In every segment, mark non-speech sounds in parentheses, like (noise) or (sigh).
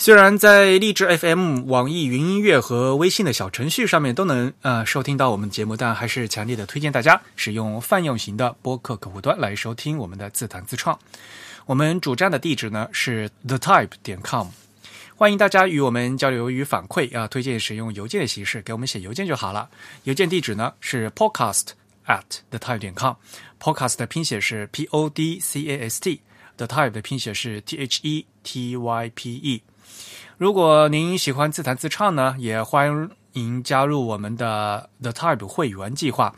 虽然在荔枝 FM、网易云音乐和微信的小程序上面都能呃收听到我们节目，但还是强烈的推荐大家使用泛用型的播客客户端来收听我们的自弹自创。我们主站的地址呢是 thetype 点 com，欢迎大家与我们交流与反馈啊，推荐使用邮件的形式给我们写邮件就好了。邮件地址呢是 podcast at thetype 点 com，podcast 的拼写是 p o d c a s t，the type 的拼写是 t h e t y p e。如果您喜欢自弹自唱呢，也欢迎加入我们的 The Type 会员计划。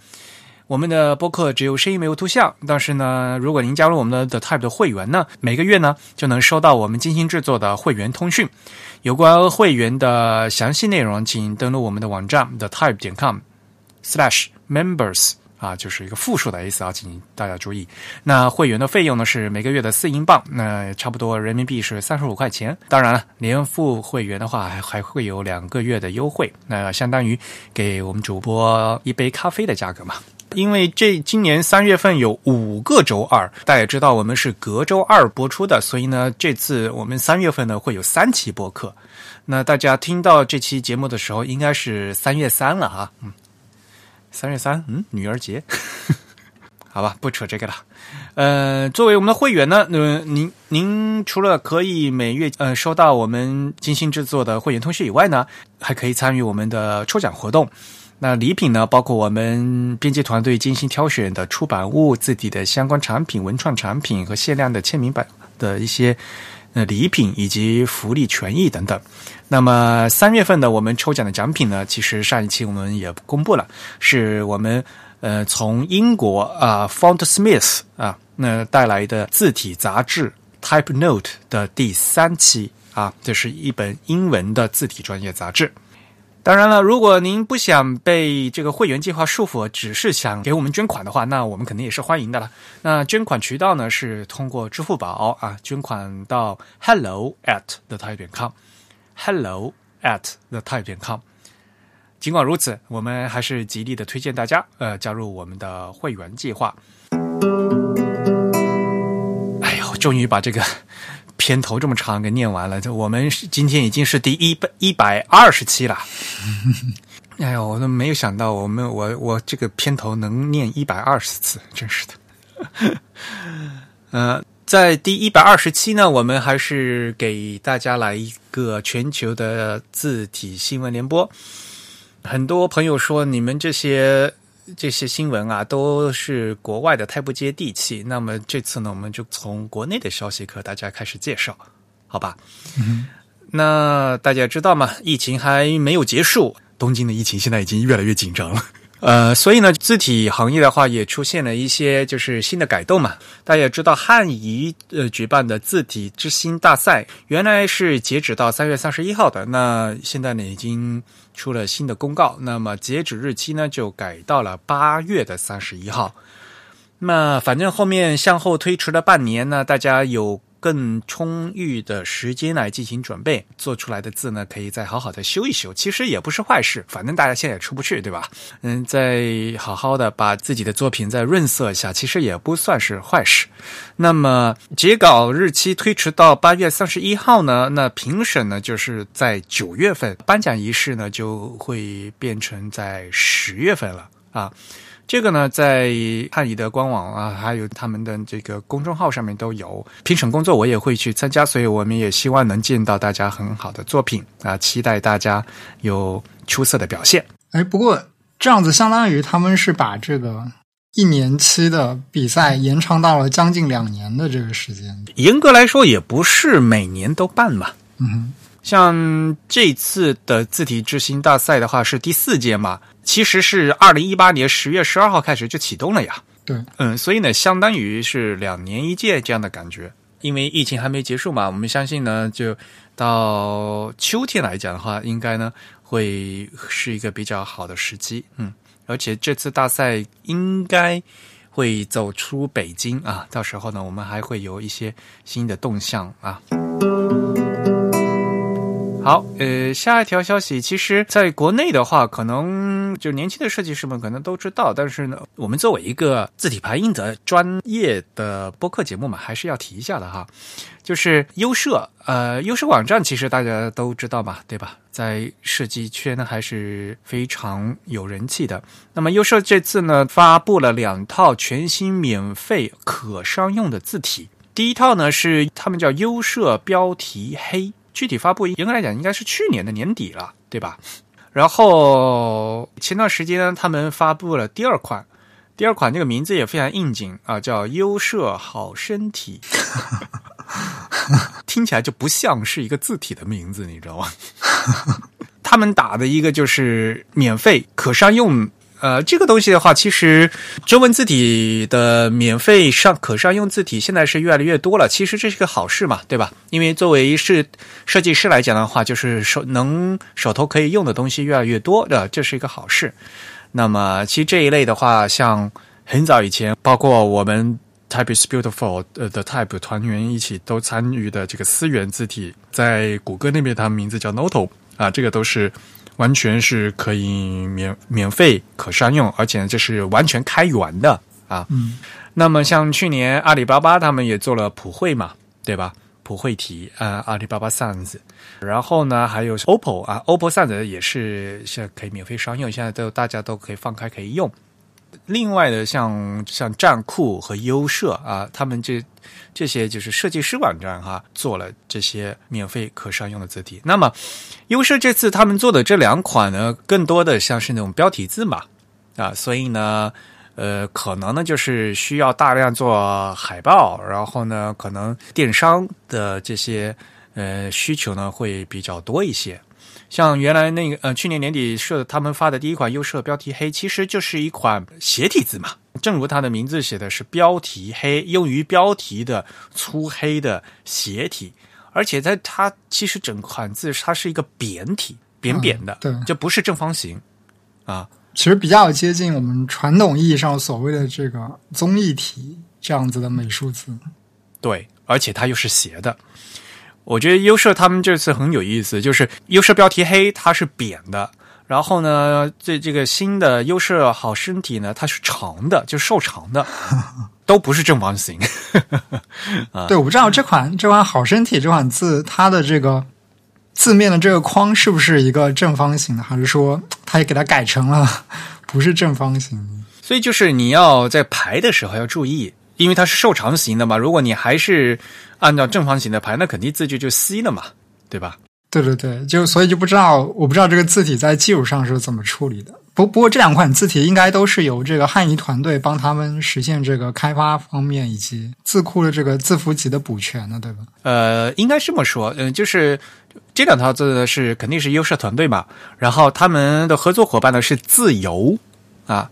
我们的播客只有声音没有图像，但是呢，如果您加入我们的 The Type 的会员呢，每个月呢就能收到我们精心制作的会员通讯。有关会员的详细内容，请登录我们的网站 The Type 点 com/slash members。啊，就是一个负数的 S 啊，请大家注意。那会员的费用呢是每个月的四英镑，那差不多人民币是三十五块钱。当然了，年付会员的话还还会有两个月的优惠，那相当于给我们主播一杯咖啡的价格嘛。因为这今年三月份有五个周二，大家也知道我们是隔周二播出的，所以呢，这次我们三月份呢会有三期播客。那大家听到这期节目的时候，应该是三月三了哈，嗯。三月三，嗯，女儿节，(laughs) 好吧，不扯这个了。呃，作为我们的会员呢，呃，您您除了可以每月呃收到我们精心制作的会员通讯以外呢，还可以参与我们的抽奖活动。那礼品呢，包括我们编辑团队精心挑选的出版物、字体的相关产品、文创产品和限量的签名版的一些。呃，礼品以及福利权益等等。那么三月份的我们抽奖的奖品呢？其实上一期我们也公布了，是我们呃从英国啊 Font Smith 啊那带来的字体杂志 Type Note 的第三期啊，这是一本英文的字体专业杂志。当然了，如果您不想被这个会员计划束缚，只是想给我们捐款的话，那我们肯定也是欢迎的了。那捐款渠道呢是通过支付宝啊，捐款到 hello at the type.com。hello at the type.com。尽管如此，我们还是极力的推荐大家呃加入我们的会员计划。哎呦，终于把这个。片头这么长，给念完了。就我们今天已经是第一百一百二十期了。(laughs) 哎呦，我都没有想到，我们我我这个片头能念一百二十次，真是的。(laughs) 呃，在第一百二十期呢，我们还是给大家来一个全球的字体新闻联播。很多朋友说，你们这些。这些新闻啊，都是国外的，太不接地气。那么这次呢，我们就从国内的消息和大家开始介绍，好吧？嗯，那大家知道吗？疫情还没有结束，东京的疫情现在已经越来越紧张了。呃，所以呢，字体行业的话也出现了一些就是新的改动嘛。大家也知道，汉仪呃举办的字体之星大赛，原来是截止到三月三十一号的，那现在呢已经出了新的公告，那么截止日期呢就改到了八月的三十一号。那反正后面向后推迟了半年呢，大家有。更充裕的时间来进行准备，做出来的字呢，可以再好好的修一修。其实也不是坏事，反正大家现在也出不去，对吧？嗯，再好好的把自己的作品再润色一下，其实也不算是坏事。那么截稿日期推迟到八月三十一号呢？那评审呢，就是在九月份，颁奖仪式呢就会变成在十月份了啊。这个呢，在汉仪的官网啊，还有他们的这个公众号上面都有评审工作，我也会去参加，所以我们也希望能见到大家很好的作品啊，期待大家有出色的表现。哎，不过这样子相当于他们是把这个一年期的比赛延长到了将近两年的这个时间。严格来说，也不是每年都办嘛。嗯，像这次的字体之星大赛的话，是第四届嘛。其实是二零一八年十月十二号开始就启动了呀。对，嗯，所以呢，相当于是两年一届这样的感觉。因为疫情还没结束嘛，我们相信呢，就到秋天来讲的话，应该呢会是一个比较好的时机。嗯，而且这次大赛应该会走出北京啊，到时候呢，我们还会有一些新的动向啊。好，呃，下一条消息，其实在国内的话，可能就年轻的设计师们可能都知道，但是呢，我们作为一个字体排印的专业的播客节目嘛，还是要提一下的哈。就是优设，呃，优设网站其实大家都知道嘛，对吧？在设计圈呢，还是非常有人气的。那么优设这次呢，发布了两套全新免费可商用的字体，第一套呢是他们叫优设标题黑。具体发布严格来讲应该是去年的年底了，对吧？然后前段时间，他们发布了第二款，第二款这个名字也非常应景啊，叫“优设好身体”，(laughs) 听起来就不像是一个字体的名字，你知道吗？(laughs) 他们打的一个就是免费可商用。呃，这个东西的话，其实中文字体的免费上可商用字体现在是越来越多了。其实这是个好事嘛，对吧？因为作为是设计师来讲的话，就是手能手头可以用的东西越来越多的，这是一个好事。那么，其实这一类的话，像很早以前，包括我们 Type is Beautiful 呃的 Type 团员一起都参与的这个思源字体，在谷歌那边，它名字叫 Noto 啊，这个都是。完全是可以免免费可商用，而且呢，这是完全开源的啊。嗯，那么像去年阿里巴巴他们也做了普惠嘛，对吧？普惠体啊，阿里巴巴 Sans，然后呢还有 OPPO 啊，OPPO Sans 也是现在可以免费商用，现在都大家都可以放开可以用。另外的像像站酷和优设啊，他们这这些就是设计师网站哈，做了这些免费可商用的字体。那么优设这次他们做的这两款呢，更多的像是那种标题字嘛啊，所以呢，呃，可能呢就是需要大量做海报，然后呢，可能电商的这些呃需求呢会比较多一些。像原来那个呃，去年年底设他们发的第一款优设标题黑，其实就是一款斜体字嘛。正如它的名字写的是标题黑，用于标题的粗黑的斜体，而且在它其实整款字它是一个扁体，扁扁的，对，就不是正方形啊。其实比较接近我们传统意义上所谓的这个综艺体这样子的美术字。对，而且它又是斜的。我觉得优设他们这次很有意思，就是优设标题黑它是扁的，然后呢，这这个新的优设好身体呢，它是长的，就瘦长的，(laughs) 都不是正方形。(laughs) 对，我不知道这款这款好身体这款字，它的这个字面的这个框是不是一个正方形的，还是说它也给它改成了不是正方形？所以就是你要在排的时候要注意，因为它是瘦长型的嘛，如果你还是。按照正方形的排，那肯定字距就 C 了嘛，对吧？对对对，就所以就不知道，我不知道这个字体在技术上是怎么处理的。不不过这两款字体应该都是由这个汉仪团队帮他们实现这个开发方面以及字库的这个字符集的补全的，对吧？呃，应该这么说，嗯，就是这两套字呢是肯定是优设团队嘛，然后他们的合作伙伴呢是自由啊。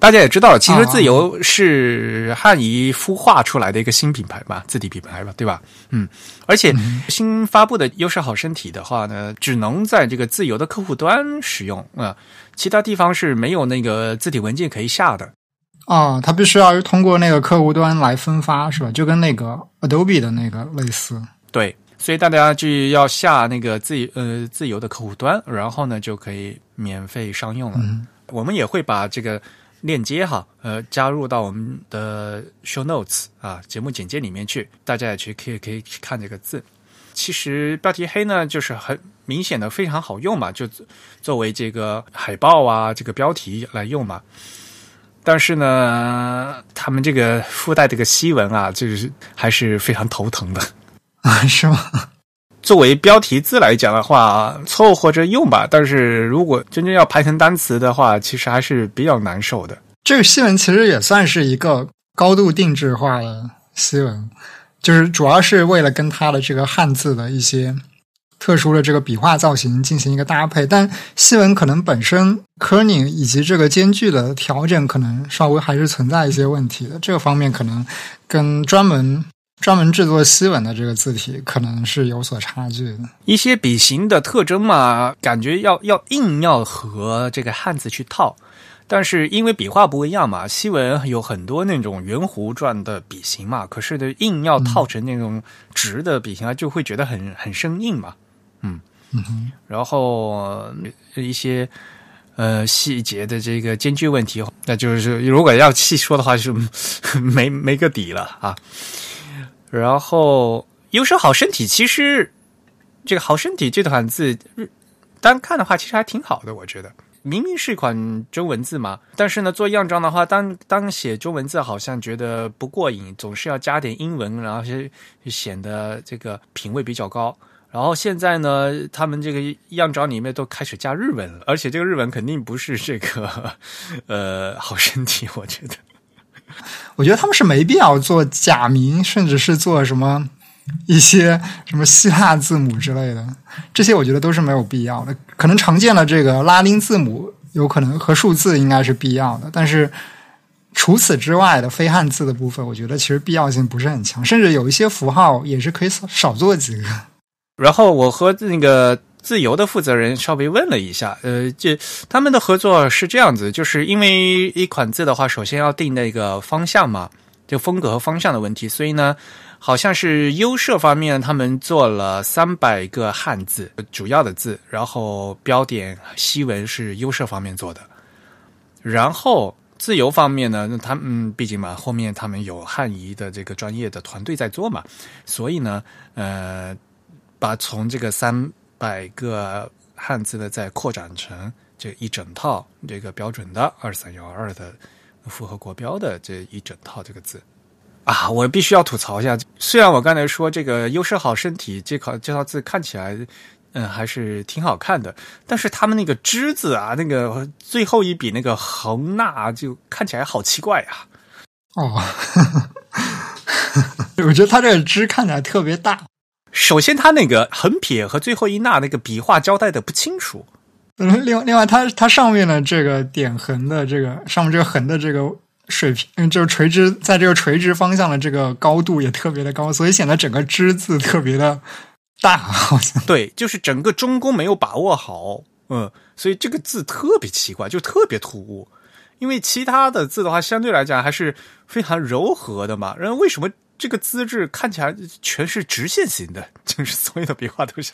大家也知道，其实自由是汉仪孵化出来的一个新品牌吧，字体品牌吧，对吧？嗯，而且新发布的优势好身体的话呢，只能在这个自由的客户端使用啊，其他地方是没有那个字体文件可以下的。啊，它必须要通过那个客户端来分发，是吧？就跟那个 Adobe 的那个类似。对，所以大家就要下那个自呃自由的客户端，然后呢就可以免费商用了。嗯我们也会把这个。链接哈，呃，加入到我们的 show notes 啊，节目简介里面去，大家也去可以可以去看这个字。其实标题黑呢，就是很明显的非常好用嘛，就作为这个海报啊，这个标题来用嘛。但是呢，他们这个附带这个西文啊，就是还是非常头疼的啊，是吗？作为标题字来讲的话，凑合着用吧。但是如果真正要排成单词的话，其实还是比较难受的。这个西文其实也算是一个高度定制化的西文，就是主要是为了跟它的这个汉字的一些特殊的这个笔画造型进行一个搭配。但西文可能本身 kerning 以及这个间距的调整，可能稍微还是存在一些问题的。这个方面可能跟专门。专门制作西文的这个字体可能是有所差距的。一些笔形的特征嘛，感觉要要硬要和这个汉字去套，但是因为笔画不一样嘛，西文有很多那种圆弧状的笔形嘛，可是的硬要套成那种直的笔形啊，就会觉得很很生硬嘛，嗯嗯，然后一些呃细节的这个间距问题，那就是如果要细说的话，是没没个底了啊。然后优胜好身体，其实这个好身体这款字单看的话，其实还挺好的，我觉得。明明是一款中文字嘛，但是呢，做样章的话，当当写中文字好像觉得不过瘾，总是要加点英文，然后就显得这个品味比较高。然后现在呢，他们这个样章里面都开始加日文了，而且这个日文肯定不是这个呃好身体，我觉得。(laughs) 我觉得他们是没必要做假名，甚至是做什么一些 (laughs) 什么希腊字母之类的，这些我觉得都是没有必要的。可能常见的这个拉丁字母有可能和数字应该是必要的，但是除此之外的非汉字的部分，我觉得其实必要性不是很强，甚至有一些符号也是可以少少做几个。然后我和那个。自由的负责人稍微问了一下，呃，这他们的合作是这样子，就是因为一款字的话，首先要定那个方向嘛，就风格和方向的问题，所以呢，好像是优设方面他们做了三百个汉字主要的字，然后标点西文是优设方面做的，然后自由方面呢，那他们毕竟嘛，后面他们有汉仪的这个专业的团队在做嘛，所以呢，呃，把从这个三。百个汉字呢，再扩展成这一整套这个标准的二三幺二的符合国标的这一整套这个字啊，我必须要吐槽一下。虽然我刚才说这个优势好身体这套这套字看起来嗯还是挺好看的，但是他们那个之字啊，那个最后一笔那个横捺就看起来好奇怪呀。哦，(laughs) 我觉得他这个之看起来特别大。首先，他那个横撇和最后一捺那个笔画交代的不清楚。嗯，另另外，它它上面的这个点横的这个上面这个横的这个水平，嗯，就是垂直，在这个垂直方向的这个高度也特别的高，所以显得整个之字特别的大，好像对，就是整个中宫没有把握好，嗯，所以这个字特别奇怪，就特别突兀。因为其他的字的话，相对来讲还是非常柔和的嘛，然后为什么？这个资质看起来全是直线型的，(laughs) 就是所有的笔画都是。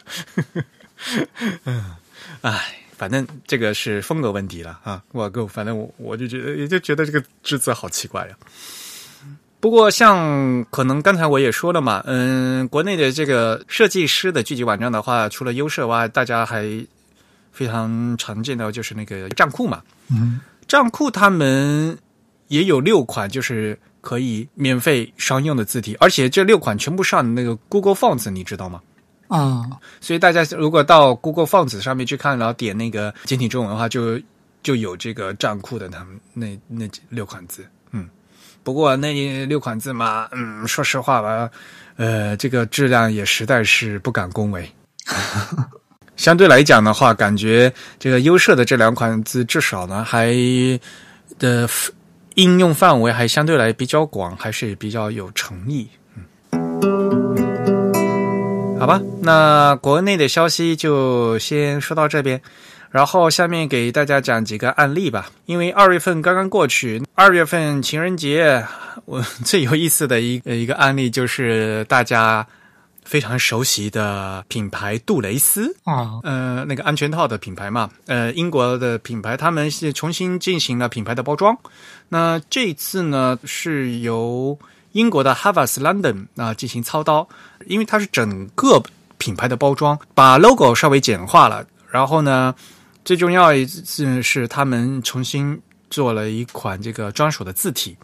(laughs) 嗯，哎，反正这个是风格问题了啊！我够，反正我我就觉得，也就觉得这个字字好奇怪呀。不过，像可能刚才我也说了嘛，嗯，国内的这个设计师的聚集网站的话，除了优设外，大家还非常常见的就是那个账库嘛。嗯，账库他们也有六款，就是。可以免费商用的字体，而且这六款全部上那个 Google Fonts，你知道吗？啊，所以大家如果到 Google Fonts 上面去看，然后点那个简体中文的话，就就有这个账库的他们那那六款字。嗯，不过那六款字嘛，嗯，说实话吧，呃，这个质量也实在是不敢恭维。相对来讲的话，感觉这个优设的这两款字至少呢还的。应用范围还相对来比较广，还是比较有诚意。嗯，好吧，那国内的消息就先说到这边，然后下面给大家讲几个案例吧。因为二月份刚刚过去，二月份情人节，我 (laughs) 最有意思的一一个案例就是大家。非常熟悉的品牌杜蕾斯啊，呃，那个安全套的品牌嘛，呃，英国的品牌，他们是重新进行了品牌的包装。那这一次呢，是由英国的 Havas London 啊进行操刀，因为它是整个品牌的包装，把 logo 稍微简化了。然后呢，最重要一次是他们重新做了一款这个专属的字体。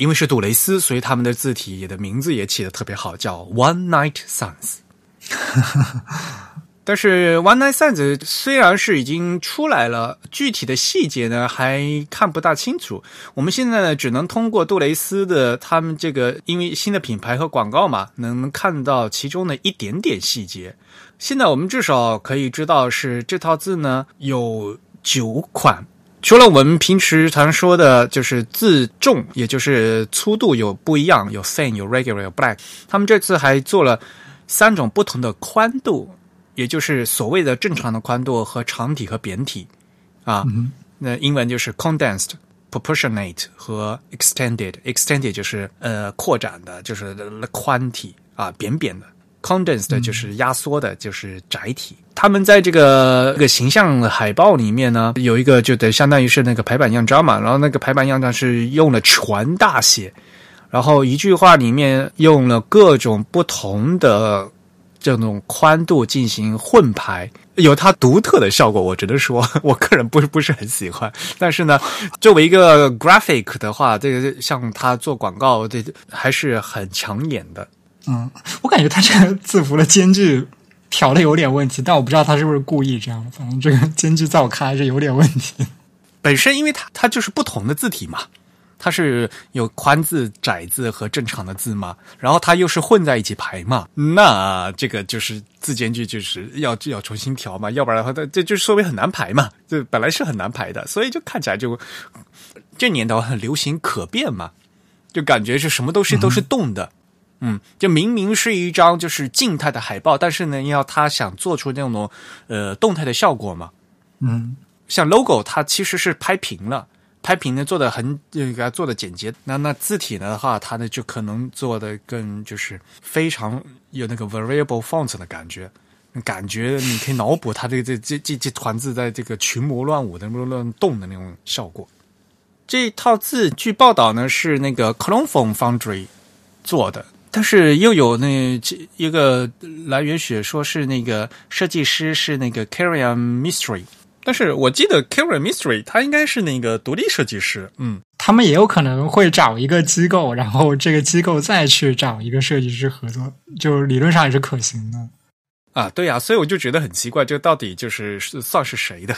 因为是杜蕾斯，所以他们的字体的名字也起的特别好，叫 One Night Sans。(laughs) 但是 One Night Sans 虽然是已经出来了，具体的细节呢还看不大清楚。我们现在呢只能通过杜蕾斯的他们这个因为新的品牌和广告嘛，能看到其中的一点点细节。现在我们至少可以知道是这套字呢有九款。除了我们平时常说的，就是字重，也就是粗度有不一样，有 thin，有 regular，有 black。他们这次还做了三种不同的宽度，也就是所谓的正常的宽度和长体和扁体啊。那英文就是 condensed、proportionate 和 extended。extended 就是呃扩展的，就是宽体啊，扁扁的。Condensed 就是压缩的，就是载体。他们在这个这个形象海报里面呢，有一个就得相当于是那个排版样章嘛，然后那个排版样章是用了全大写，然后一句话里面用了各种不同的这种宽度进行混排，有它独特的效果。我只能说，(laughs) 我个人不是不是很喜欢，但是呢，作为一个 graphic 的话，这个像他做广告，这还是很抢眼的。嗯，我感觉他这个字符的间距调的有点问题，但我不知道他是不是故意这样的。反正这个 (laughs) 间距在我看来是有点问题。(laughs) 本身因为它它就是不同的字体嘛，它是有宽字、窄字和正常的字嘛，然后它又是混在一起排嘛，那这个就是字间距就是要要重新调嘛，要不然的话，它这就说明很难排嘛，这本来是很难排的，所以就看起来就这年头很流行可变嘛，就感觉是什么东西都是动的。嗯，就明明是一张就是静态的海报，但是呢，要他想做出那种呃动态的效果嘛。嗯，像 logo 它其实是拍平了，拍平呢做的很给它做的简洁。那那字体呢的话，它呢就可能做的更就是非常有那个 variable font 的感觉，感觉你可以脑补它这这这这这团字在这个群魔乱舞的乱乱动的那种效果。这套字据报道呢是那个 c l o n f o n Foundry 做的。但是又有那一个来源写说是那个设计师是那个 Karian Mystery，但是我记得 Karian Mystery 他应该是那个独立设计师，嗯，他们也有可能会找一个机构，然后这个机构再去找一个设计师合作，就理论上也是可行的。啊，对呀，所以我就觉得很奇怪，这到底就是算是谁的？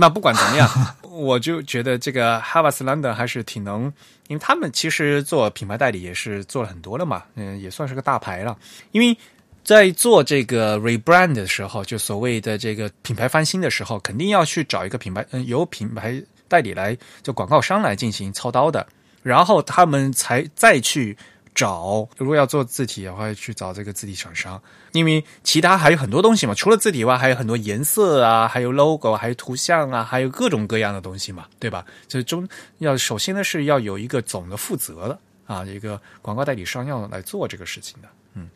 那不管怎么样，(laughs) 我就觉得这个 Havas London 还是挺能。因为他们其实做品牌代理也是做了很多了嘛，嗯，也算是个大牌了。因为在做这个 rebrand 的时候，就所谓的这个品牌翻新的时候，肯定要去找一个品牌，嗯，由品牌代理来，就广告商来进行操刀的，然后他们才再去。找，如果要做字体的话，去找这个字体厂商，因为其他还有很多东西嘛。除了字体以外，还有很多颜色啊，还有 logo，还有图像啊，还有各种各样的东西嘛，对吧？这中要首先呢是要有一个总的负责的啊，一个广告代理商要来做这个事情的。嗯，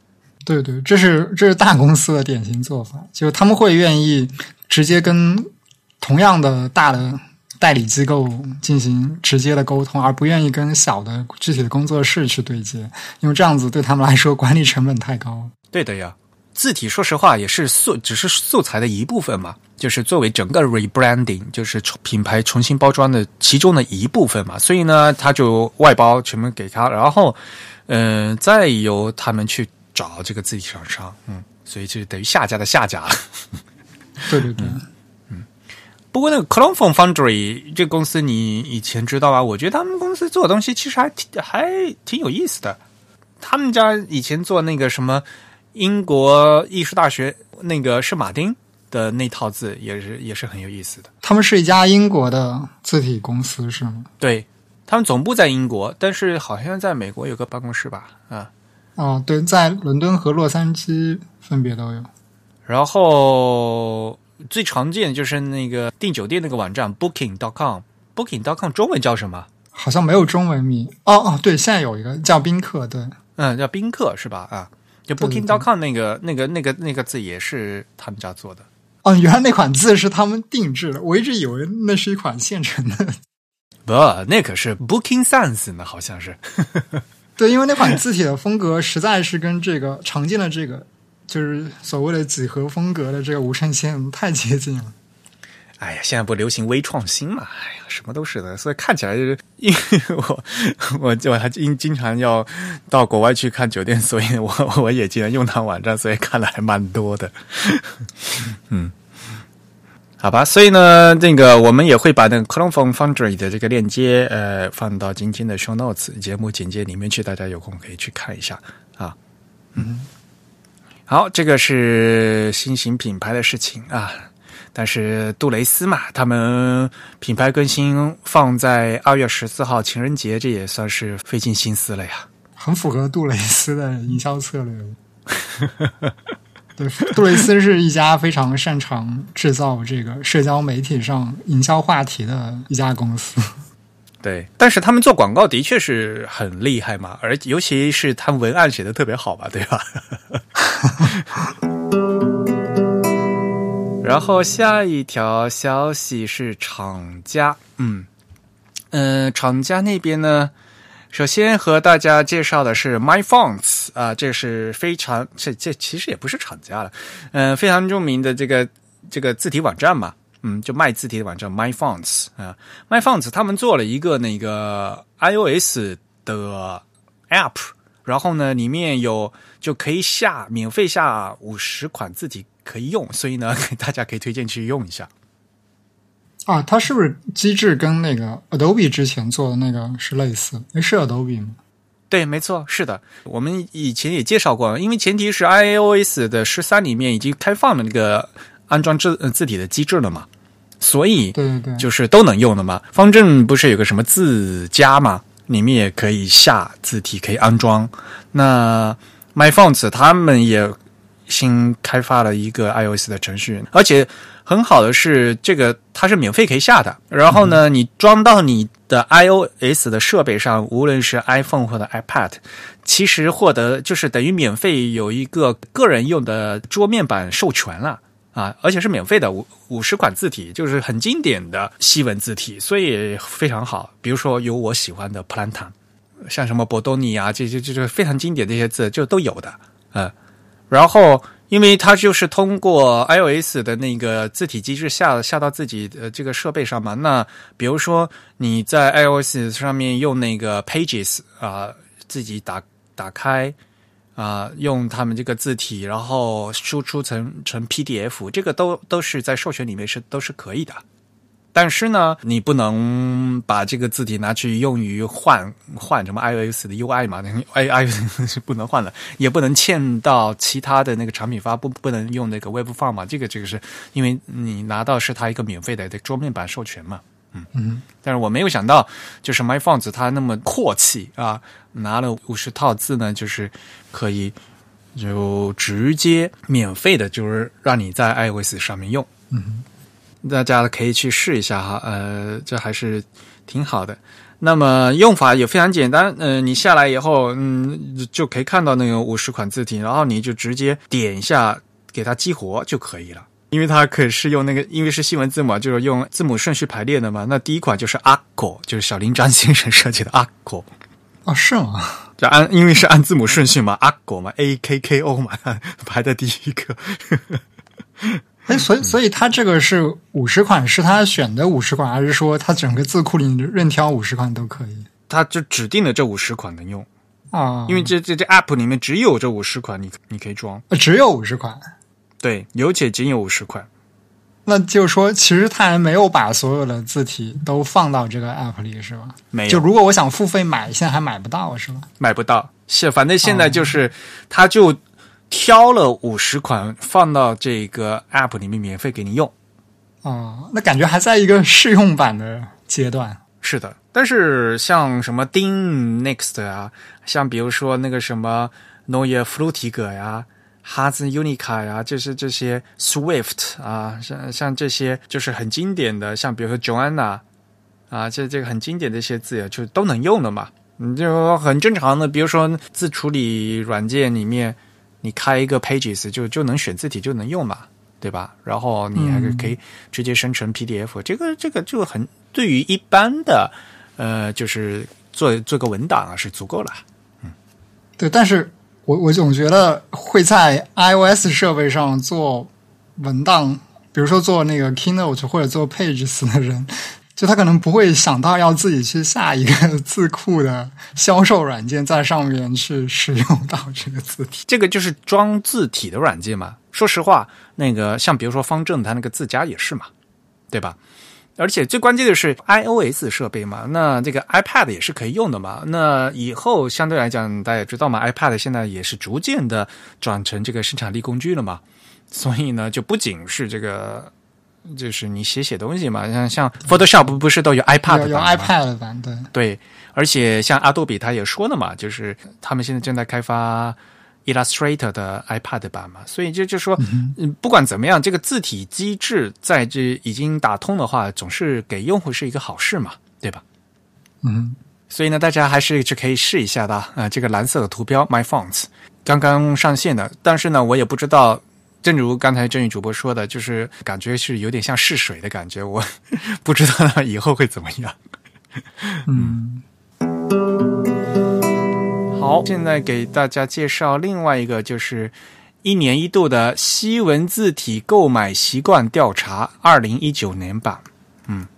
对对，这是这是大公司的典型做法，就是他们会愿意直接跟同样的大的。代理机构进行直接的沟通，而不愿意跟小的具体的工作室去对接，因为这样子对他们来说管理成本太高。对的呀，字体说实话也是素，只是素材的一部分嘛，就是作为整个 rebranding，就是品牌重新包装的其中的一部分嘛。所以呢，他就外包全部给他，然后，嗯，再由他们去找这个字体厂商，嗯，所以就等于下家的下家。对 (laughs) 对对。不过那个 c l o n f o n Foundry 这公司你以前知道吧？我觉得他们公司做的东西其实还挺还挺有意思的。他们家以前做那个什么英国艺术大学那个圣马丁的那套字也是也是很有意思的。他们是一家英国的字体公司是吗？对，他们总部在英国，但是好像在美国有个办公室吧？啊，哦，对，在伦敦和洛杉矶分别都有。然后。最常见的就是那个订酒店那个网站 Booking.com，Booking.com 中文叫什么？好像没有中文名。哦哦，对，现在有一个叫宾客，对，嗯，叫宾客是吧？啊，就 Booking.com 那个那个那个那个字也是他们家做的。哦，原来那款字是他们定制的，我一直以为那是一款现成的。(laughs) 不，那可是 Booking Sans 呢，好像是。(laughs) 对，因为那款字体的风格实在是跟这个常见的这个。就是所谓的几何风格的这个无衬线太接近了。哎呀，现在不流行微创新嘛？哎呀，什么都是的，所以看起来就是因为我 (laughs) 我我还经经常要到国外去看酒店，所以我我也经常用它网站，所以看的还蛮多的。(laughs) 嗯，好吧，所以呢，那个我们也会把那个 c l o n f o n Foundry 的这个链接呃放到今天的 Show Notes 节目简介里面去，大家有空可以去看一下啊。嗯。好，这个是新型品牌的事情啊。但是杜蕾斯嘛，他们品牌更新放在二月十四号情人节，这也算是费尽心思了呀。很符合杜蕾斯的营销策略。(laughs) 对，杜蕾斯是一家非常擅长制造这个社交媒体上营销话题的一家公司。对，但是他们做广告的确是很厉害嘛，而尤其是他们文案写的特别好吧，对吧？(laughs) 然后下一条消息是厂家，嗯嗯，厂家那边呢，首先和大家介绍的是 MyFonts 啊，这是非常这这其实也不是厂家了，嗯，非常著名的这个这个字体网站嘛。嗯，就卖字体的网站 MyFonts 啊，MyFonts 他们做了一个那个 iOS 的 App，然后呢，里面有就可以下免费下五十款字体可以用，所以呢，(laughs) 大家可以推荐去用一下。啊，它是不是机制跟那个 Adobe 之前做的那个是类似？是 Adobe 吗？对，没错，是的。我们以前也介绍过，因为前提是 iOS 的十三里面已经开放了那个。安装字字体的机制了嘛，所以对对对，就是都能用的嘛。方正不是有个什么字家嘛，里面也可以下字体，可以安装。那 MyFonts 他们也新开发了一个 iOS 的程序，而且很好的是，这个它是免费可以下的。然后呢，你装到你的 iOS 的设备上，无论是 iPhone 或者 iPad，其实获得就是等于免费有一个个人用的桌面版授权了。啊，而且是免费的，五五十款字体，就是很经典的西文字体，所以非常好。比如说有我喜欢的 Planta，像什么博多尼啊，这这这这非常经典这些字就都有的，嗯。然后，因为它就是通过 iOS 的那个字体机制下下到自己的这个设备上嘛，那比如说你在 iOS 上面用那个 Pages 啊，自己打打开。啊，用他们这个字体，然后输出成成 PDF，这个都都是在授权里面是都是可以的。但是呢，你不能把这个字体拿去用于换换什么 iOS 的 UI 嘛那 (laughs) i i 是不能换的，也不能嵌到其他的那个产品发布，不能用那个 Web Form 嘛？这个这个是因为你拿到是它一个免费的桌面版授权嘛？嗯嗯，但是我没有想到，就是 My f o n s 它那么阔气啊，拿了五十套字呢，就是可以就直接免费的，就是让你在 iOS 上面用。嗯，大家可以去试一下哈，呃，这还是挺好的。那么用法也非常简单，嗯，你下来以后，嗯，就可以看到那个五十款字体，然后你就直接点一下给它激活就可以了。因为它可是用那个，因为是西文字母，就是用字母顺序排列的嘛。那第一款就是阿果，就是小林张先生设计的阿果。哦，是吗？就按，因为是按字母顺序嘛，阿果嘛，A K K O 嘛，排在第一个。哎，所以，所以他这个是五十款，是他选的五十款，还是说他整个字库里任挑五十款都可以？他就指定了这五十款能用啊，因为这这这 App 里面只有这五十款，你你可以装，只有五十款。对，有且仅有五十块，那就是说，其实他还没有把所有的字体都放到这个 app 里，是吧？没有。就如果我想付费买，现在还买不到，是吧？买不到，现反正现在就是，他就挑了五十款放到这个 app 里面免费给你用。哦，那感觉还在一个试用版的阶段。是的，但是像什么 Ding Next 啊，像比如说那个什么 Neue Flutiger 呀。哈兹 Unica 呀，就是这些 Swift 啊，像像这些就是很经典的，像比如说 Joanna 啊，这这个很经典的一些字呀，就都能用的嘛。你就很正常的，比如说字处理软件里面，你开一个 Pages 就就能选字体就能用嘛，对吧？然后你还是可以直接生成 PDF，这个这个就很对于一般的呃，就是做做个文档啊是足够了。嗯，对，但是。我我总觉得会在 iOS 设备上做文档，比如说做那个 Keynote 或者做 Pages 的人，就他可能不会想到要自己去下一个字库的销售软件，在上面去使用到这个字体。这个就是装字体的软件嘛。说实话，那个像比如说方正，它那个字家也是嘛，对吧？而且最关键的是 iOS 设备嘛，那这个 iPad 也是可以用的嘛。那以后相对来讲，大家也知道嘛，iPad 现在也是逐渐的转成这个生产力工具了嘛。所以呢，就不仅是这个就是你写写东西嘛，像像 Photoshop 不是都有 iPad 有有版吗 iPad 版，对，对，而且像阿杜比他也说了嘛，就是他们现在正在开发 Illustrator 的 iPad 版嘛，所以就就说，嗯，不管怎么样，这个字体机制在这已经打通的话，总是给用户是一个好事嘛，对吧？嗯，所以呢，大家还是就可以试一下的啊、呃这个蓝色的图标 My Fonts 刚刚上线的，但是呢，我也不知道。正如刚才郑宇主播说的，就是感觉是有点像试水的感觉，我 (laughs) 不知道以后会怎么样。嗯，好，现在给大家介绍另外一个，就是一年一度的西文字体购买习惯调查，二零一九年版。嗯，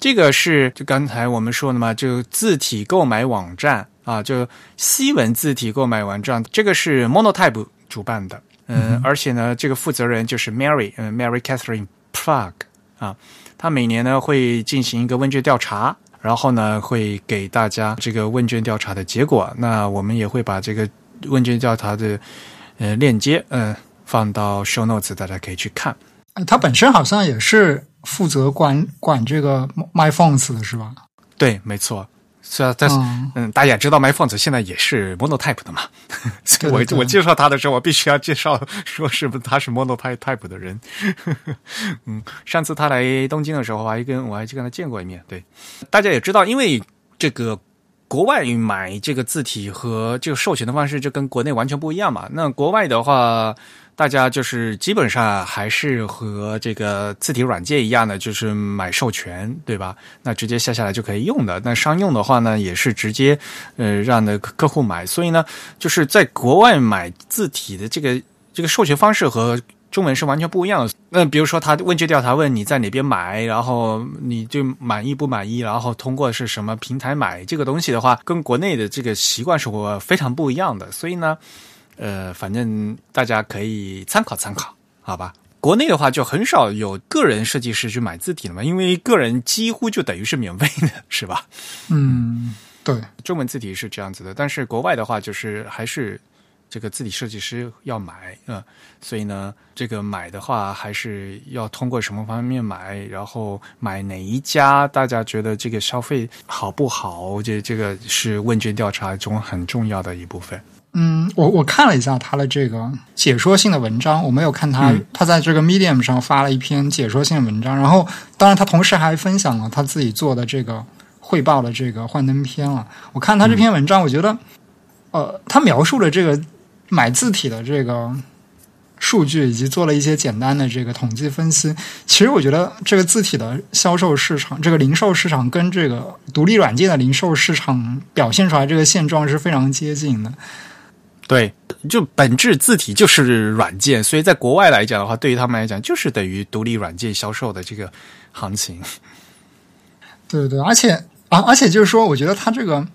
这个是就刚才我们说的嘛，就字体购买网站啊，就西文字体购买网站，这个是 Monotype 主办的。嗯，而且呢，这个负责人就是 Mary，嗯，Mary Catherine Plug 啊，他每年呢会进行一个问卷调查，然后呢会给大家这个问卷调查的结果。那我们也会把这个问卷调查的呃链接，嗯、放到 show notes，大家可以去看。呃他本身好像也是负责管管这个 My Phones 的是吧？对，没错，是啊，但是嗯嗯，大家也知道 MyFont 现在也是 Monotype 的嘛，(laughs) 所以我我介绍他的时候，我必须要介绍说是不是他是 Monotype 的人。(laughs) 嗯，上次他来东京的时候，我还跟我还去跟他见过一面。对，大家也知道，因为这个国外买这个字体和这个授权的方式就跟国内完全不一样嘛。那国外的话，大家就是基本上还是和这个字体软件一样的，就是买授权，对吧？那直接下下来就可以用的。那商用的话呢，也是直接呃让的客户买。所以呢，就是在国外买字体的这个这个授权方式和中文是完全不一样的。那比如说，他问卷调查问你在哪边买，然后你就满意不满意，然后通过是什么平台买这个东西的话，跟国内的这个习惯是我非常不一样的。所以呢，呃，反正大家可以参考参考，好吧？国内的话就很少有个人设计师去买字体了嘛，因为个人几乎就等于是免费的，是吧？嗯，对，中文字体是这样子的，但是国外的话就是还是这个字体设计师要买，嗯，所以呢，这个买的话还是要通过什么方面买，然后买哪一家，大家觉得这个消费好不好？这这个是问卷调查中很重要的一部分。嗯，我我看了一下他的这个解说性的文章，我没有看他、他在这个 Medium 上发了一篇解说性的文章，然后当然他同时还分享了他自己做的这个汇报的这个幻灯片了。我看他这篇文章，我觉得，呃，他描述了这个买字体的这个数据，以及做了一些简单的这个统计分析。其实我觉得这个字体的销售市场，这个零售市场跟这个独立软件的零售市场表现出来这个现状是非常接近的。对，就本质字体就是软件，所以在国外来讲的话，对于他们来讲，就是等于独立软件销售的这个行情。对对，而且啊，而且就是说，我觉得它这个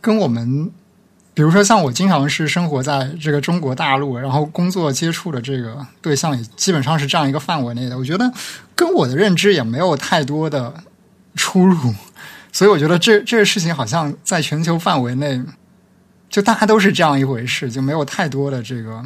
跟我们，比如说像我经常是生活在这个中国大陆，然后工作接触的这个对象也基本上是这样一个范围内的，我觉得跟我的认知也没有太多的出入，所以我觉得这这个事情好像在全球范围内，就大家都是这样一回事，就没有太多的这个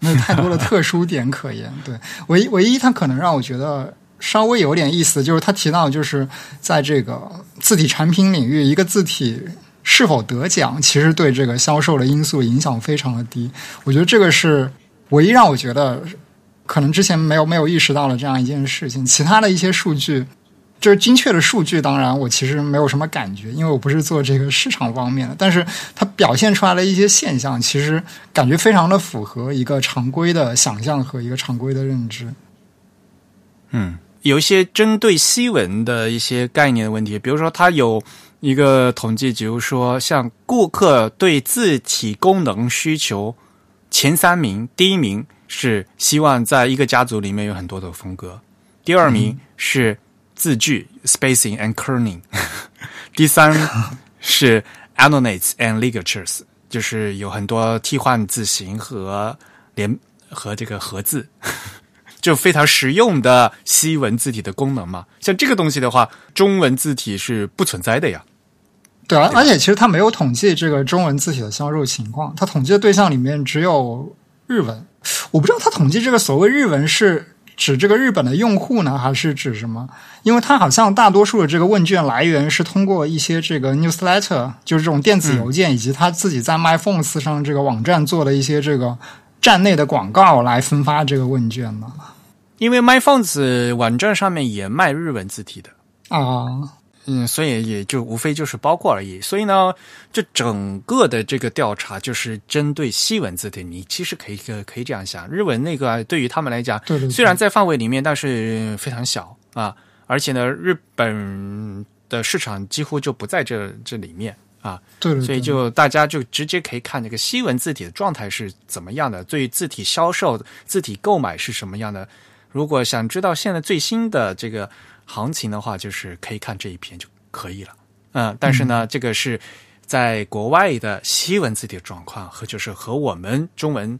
没有太多的特殊点可言。(laughs) 对，唯一唯一它可能让我觉得。稍微有点意思，就是他提到，就是在这个字体产品领域，一个字体是否得奖，其实对这个销售的因素影响非常的低。我觉得这个是唯一让我觉得可能之前没有没有意识到的这样一件事情。其他的一些数据，就是精确的数据，当然我其实没有什么感觉，因为我不是做这个市场方面的。但是它表现出来的一些现象，其实感觉非常的符合一个常规的想象和一个常规的认知。嗯。有一些针对西文的一些概念的问题，比如说它有一个统计，比如说像顾客对字体功能需求前三名，第一名是希望在一个家族里面有很多的风格，第二名是字距 spacing and kerning，(laughs) 第三是 annonates and ligatures，就是有很多替换字形和连和这个合字。(laughs) 就非常实用的西文字体的功能嘛，像这个东西的话，中文字体是不存在的呀。对啊，而且其实他没有统计这个中文字体的销售情况，他统计的对象里面只有日文。我不知道他统计这个所谓日文是指这个日本的用户呢，还是指什么？因为它好像大多数的这个问卷来源是通过一些这个 newsletter，就是这种电子邮件，以及他自己在 MyPhones 上这个网站做的一些这个站内的广告来分发这个问卷的。因为 MyPhones 网站上面也卖日文字体的啊，嗯，所以也就无非就是包括而已。所以呢，这整个的这个调查就是针对西文字体。你其实可以可以这样想，日文那个对于他们来讲，对对，虽然在范围里面，但是非常小啊。而且呢，日本的市场几乎就不在这这里面啊，对，所以就大家就直接可以看这个西文字体的状态是怎么样的，对字体销售、字体购买是什么样的。如果想知道现在最新的这个行情的话，就是可以看这一篇就可以了。嗯，但是呢，这个是在国外的西文字体的状况和就是和我们中文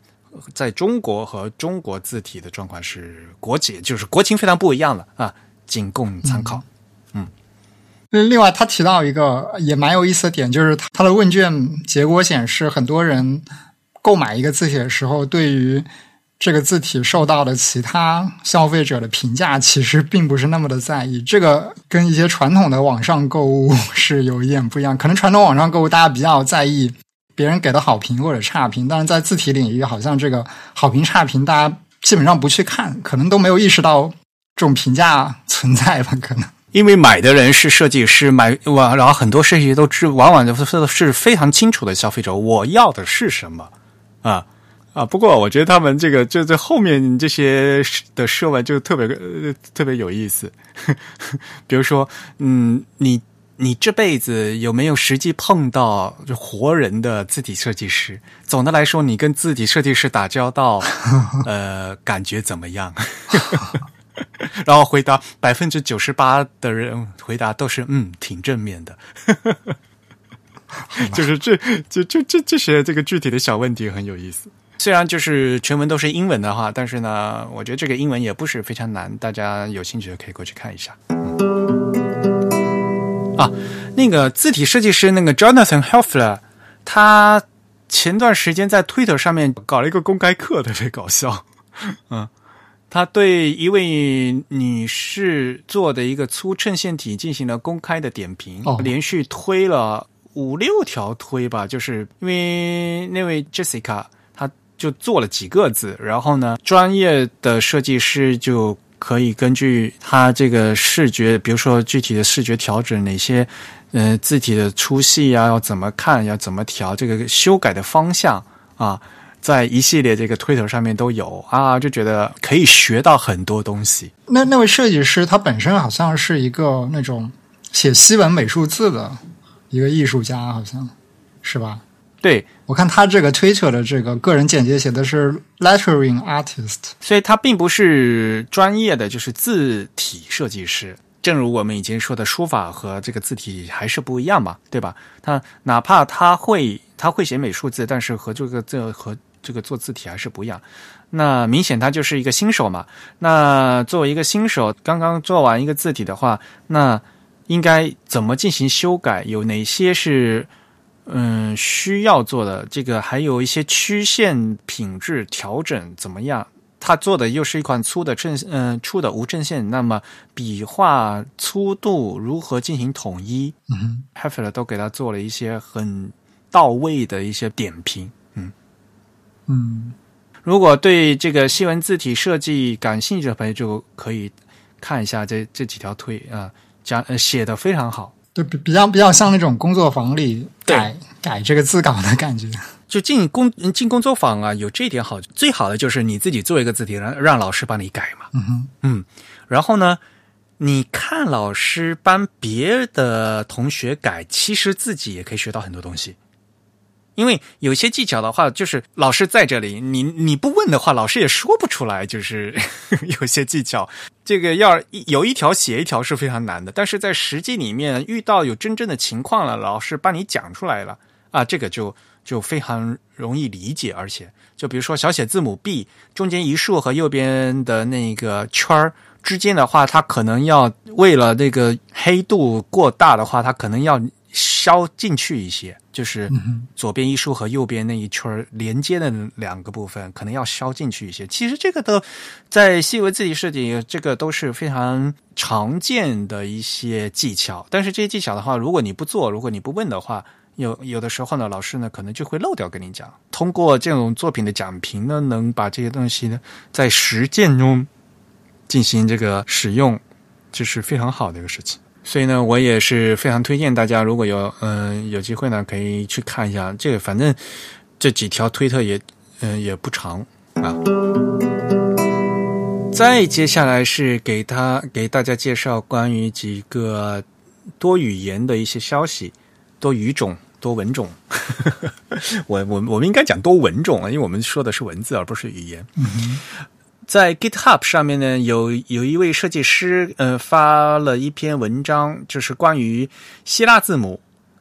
在中国和中国字体的状况是国籍就是国情非常不一样了啊。仅供参考。嗯，另外他提到一个也蛮有意思的点，就是他的问卷结果显示，很多人购买一个字体的时候，对于这个字体受到的其他消费者的评价，其实并不是那么的在意。这个跟一些传统的网上购物 (laughs) 是有一点不一样。可能传统网上购物大家比较在意别人给的好评或者差评，但是在字体领域，好像这个好评差评大家基本上不去看，可能都没有意识到。这种评价存在吧？可能因为买的人是设计师，买完然后很多设计师都知，往往都是非常清楚的消费者，我要的是什么啊啊！不过我觉得他们这个就在后面这些的设问就特别特别有意思，(laughs) 比如说，嗯，你你这辈子有没有实际碰到就活人的字体设计师？总的来说，你跟字体设计师打交道，(laughs) 呃，感觉怎么样？(laughs) 然后回答百分之九十八的人回答都是嗯挺正面的，就是这就就这这些这个具体的小问题很有意思。虽然就是全文都是英文的话，但是呢，我觉得这个英文也不是非常难，大家有兴趣的可以过去看一下。啊，那个字体设计师那个 Jonathan Helfler，他前段时间在 Twitter 上面搞了一个公开课，特别搞笑，嗯。他对一位女士做的一个粗衬线体进行了公开的点评，连续推了五六条推吧，就是因为那位 Jessica，她就做了几个字，然后呢，专业的设计师就可以根据他这个视觉，比如说具体的视觉调整，哪些呃字体的粗细啊，要怎么看，要怎么调，这个修改的方向啊。在一系列这个推特上面都有啊，就觉得可以学到很多东西。那那位设计师他本身好像是一个那种写西文美术字的一个艺术家，好像是吧？对，我看他这个推特的这个个人简介写的是 lettering artist，所以他并不是专业的就是字体设计师。正如我们以前说的，书法和这个字体还是不一样嘛，对吧？他哪怕他会他会写美术字，但是和这个这和这个做字体还是不一样，那明显他就是一个新手嘛。那作为一个新手，刚刚做完一个字体的话，那应该怎么进行修改？有哪些是嗯需要做的？这个还有一些曲线品质调整怎么样？他做的又是一款粗的正嗯粗的无正线，那么笔画粗度如何进行统一？嗯 h e f e r 都给他做了一些很到位的一些点评。嗯，如果对这个西文字体设计感兴趣的朋友，就可以看一下这这几条推啊，讲呃写的非常好，对比比较比较像那种工作坊里改改这个字稿的感觉。(laughs) 就进工进工作坊啊，有这一点好，最好的就是你自己做一个字体，让让老师帮你改嘛。嗯哼，嗯，然后呢，你看老师帮别的同学改，其实自己也可以学到很多东西。因为有些技巧的话，就是老师在这里，你你不问的话，老师也说不出来。就是 (laughs) 有些技巧，这个要有一条写一条是非常难的。但是在实际里面遇到有真正的情况了，老师帮你讲出来了啊，这个就就非常容易理解。而且，就比如说小写字母 B 中间一竖和右边的那个圈儿之间的话，它可能要为了那个黑度过大的话，它可能要。削进去一些，就是左边一竖和右边那一圈连接的两个部分，可能要削进去一些。其实这个都在细微字体设计，这个都是非常常见的一些技巧。但是这些技巧的话，如果你不做，如果你不问的话，有有的时候呢，老师呢可能就会漏掉跟你讲。通过这种作品的讲评呢，能把这些东西呢在实践中进行这个使用，这是非常好的一个事情。所以呢，我也是非常推荐大家，如果有嗯、有机会呢，可以去看一下这个。反正这几条推特也嗯、也不长啊。再接下来是给他给大家介绍关于几个多语言的一些消息，多语种、多文种。(laughs) 我我我们应该讲多文种啊，因为我们说的是文字而不是语言。在 GitHub 上面呢，有有一位设计师呃发了一篇文章，就是关于希腊字母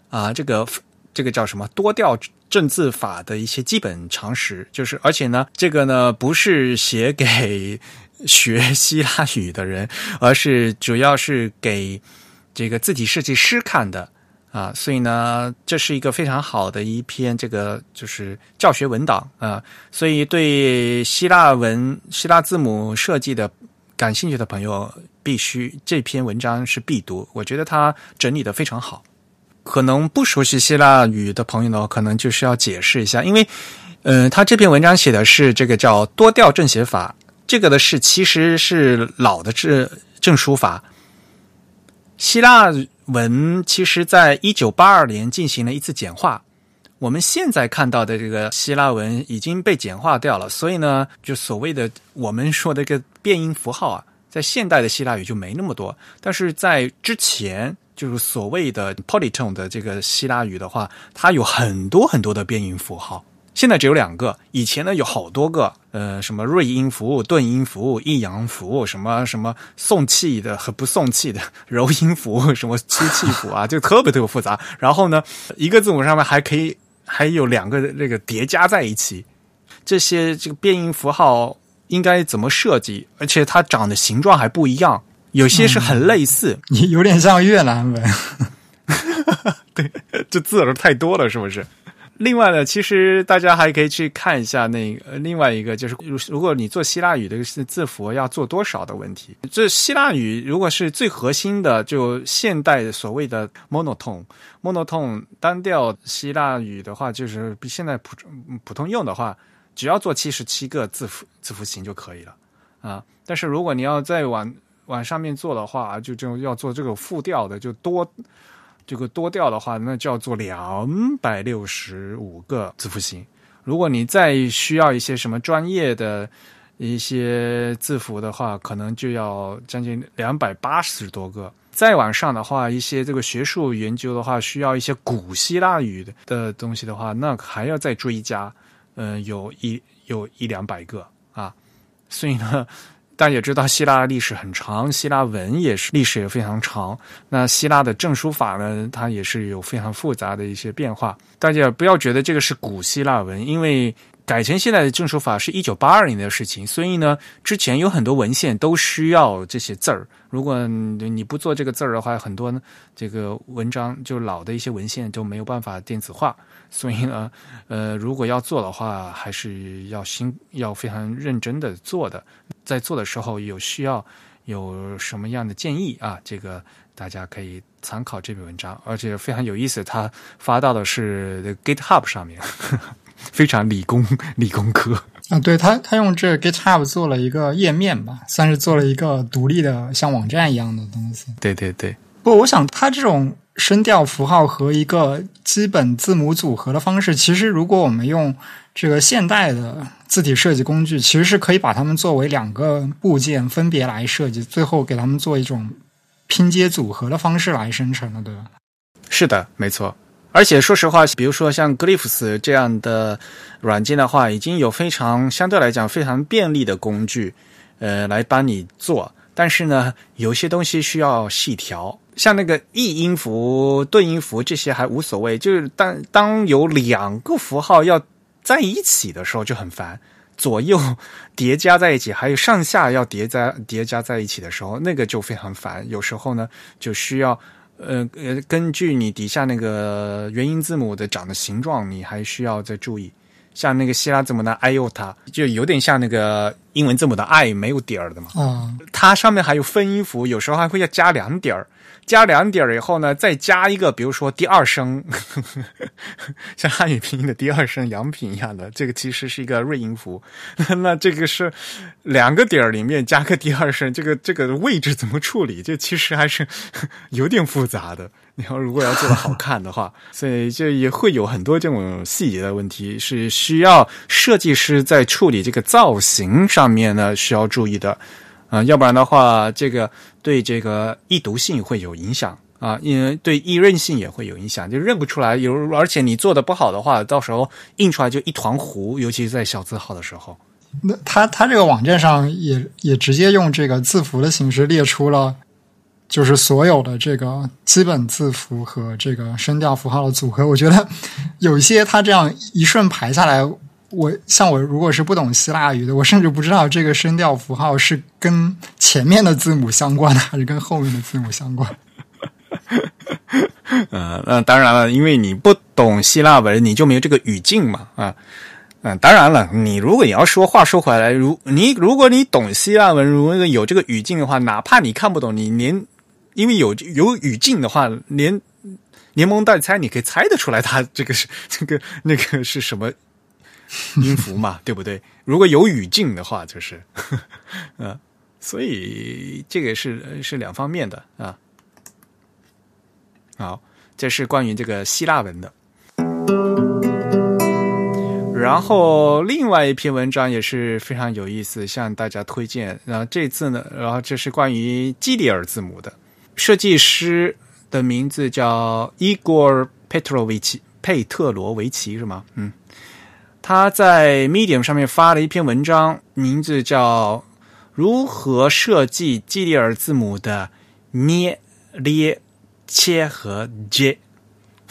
啊，这个这个叫什么多调正字法的一些基本常识，就是而且呢，这个呢不是写给学希腊语的人，而是主要是给这个字体设计师看的。啊，所以呢，这是一个非常好的一篇这个就是教学文档啊，所以对希腊文、希腊字母设计的感兴趣的朋友，必须这篇文章是必读。我觉得他整理的非常好。可能不熟悉希腊语的朋友呢，可能就是要解释一下，因为，嗯、他这篇文章写的是这个叫多调正写法，这个的是其实是老的正正书法。希腊文其实在一九八二年进行了一次简化，我们现在看到的这个希腊文已经被简化掉了，所以呢，就所谓的我们说的这个变音符号啊，在现代的希腊语就没那么多，但是在之前就是所谓的 polytone 的这个希腊语的话，它有很多很多的变音符号。现在只有两个，以前呢有好多个，呃，什么瑞音符、顿音符、抑扬符，什么什么送气的和不送气的 (laughs) 柔音符，什么吸气符啊，(laughs) 就特别特别复杂。然后呢，一个字母上面还可以还有两个那个叠加在一起，这些这个变音符号应该怎么设计？而且它长的形状还不一样，有些是很类似，你有点像越南文。(laughs) 对这字儿太多了，是不是？另外呢，其实大家还可以去看一下那个另外一个，就是如如果你做希腊语的字符要做多少的问题。这希腊语如果是最核心的，就现代所谓的 monotone，monotone 单调希腊语的话，就是比现在普普通用的话，只要做七十七个字符字符型就可以了啊。但是如果你要再往往上面做的话，就就要做这个复调的，就多。这个多调的话，那就要做两百六十五个字符型。如果你再需要一些什么专业的一些字符的话，可能就要将近两百八十多个。再往上的话，一些这个学术研究的话，需要一些古希腊语的东西的话，那还要再追加，嗯、有一有一两百个啊。所以呢。大家也知道，希腊历史很长，希腊文也是历史也非常长。那希腊的正书法呢，它也是有非常复杂的一些变化。大家不要觉得这个是古希腊文，因为改成现在的正书法是一九八二年的事情，所以呢，之前有很多文献都需要这些字儿。如果你不做这个字儿的话，很多呢这个文章就老的一些文献就没有办法电子化。所以呢，呃，如果要做的话，还是要心要非常认真的做的。在做的时候有需要有什么样的建议啊？这个大家可以参考这篇文章，而且非常有意思。他发到的是 GitHub 上面，呵 (laughs) 呵非常理工 (laughs) 理工科。啊，对他，他用这个 GitHub 做了一个页面吧，算是做了一个独立的像网站一样的东西。对对对，不过，我想他这种声调符号和一个基本字母组合的方式，其实如果我们用这个现代的字体设计工具，其实是可以把它们作为两个部件分别来设计，最后给它们做一种拼接组合的方式来生成的，对吧？是的，没错。而且说实话，比如说像 Glyphs 这样的软件的话，已经有非常相对来讲非常便利的工具，呃，来帮你做。但是呢，有些东西需要细调，像那个异音符、顿音符这些还无所谓，就是当当有两个符号要在一起的时候就很烦，左右叠加在一起，还有上下要叠加叠加在一起的时候，那个就非常烦。有时候呢，就需要。呃呃，根据你底下那个元音字母的长的形状，你还需要再注意。像那个希腊字母的 iota，就有点像那个英文字母的 i 没有点儿的嘛。啊，它上面还有分音符，有时候还会要加两点儿。加两点以后呢，再加一个，比如说第二声，(laughs) 像汉语拼音的第二声阳平一样的，这个其实是一个瑞音符。(laughs) 那这个是两个点里面加个第二声，这个这个位置怎么处理？这其实还是 (laughs) 有点复杂的。你要如果要做的好看的话，所以就也会有很多这种细节的问题，是需要设计师在处理这个造型上面呢需要注意的。啊，要不然的话，这个对这个易读性会有影响啊，因为对易认性也会有影响，就认不出来。有而且你做的不好的话，到时候印出来就一团糊，尤其是在小字号的时候。那他他这个网站上也也直接用这个字符的形式列出了，就是所有的这个基本字符和这个声调符号的组合。我觉得有一些他这样一顺排下来。我像我如果是不懂希腊语的，我甚至不知道这个声调符号是跟前面的字母相关的，还是跟后面的字母相关。(laughs) 呃，那当然了，因为你不懂希腊文，你就没有这个语境嘛，啊，嗯，当然了，你如果你要说话说回来，如你如果你懂希腊文，如果有这个语境的话，哪怕你看不懂，你连因为有有语境的话，连连蒙带猜，你可以猜得出来，它这个是这个那个是什么。(laughs) 音符嘛，对不对？如果有语境的话，就是，(laughs) 嗯，所以这个是是两方面的啊。好，这是关于这个希腊文的。然后另外一篇文章也是非常有意思，向大家推荐。然后这次呢，然后这是关于基里尔字母的，设计师的名字叫伊戈尔·佩特罗维奇，佩特罗维奇是吗？嗯。他在 Medium 上面发了一篇文章，名字叫《如何设计基里尔字母的捏、咧、切和 j (laughs)》。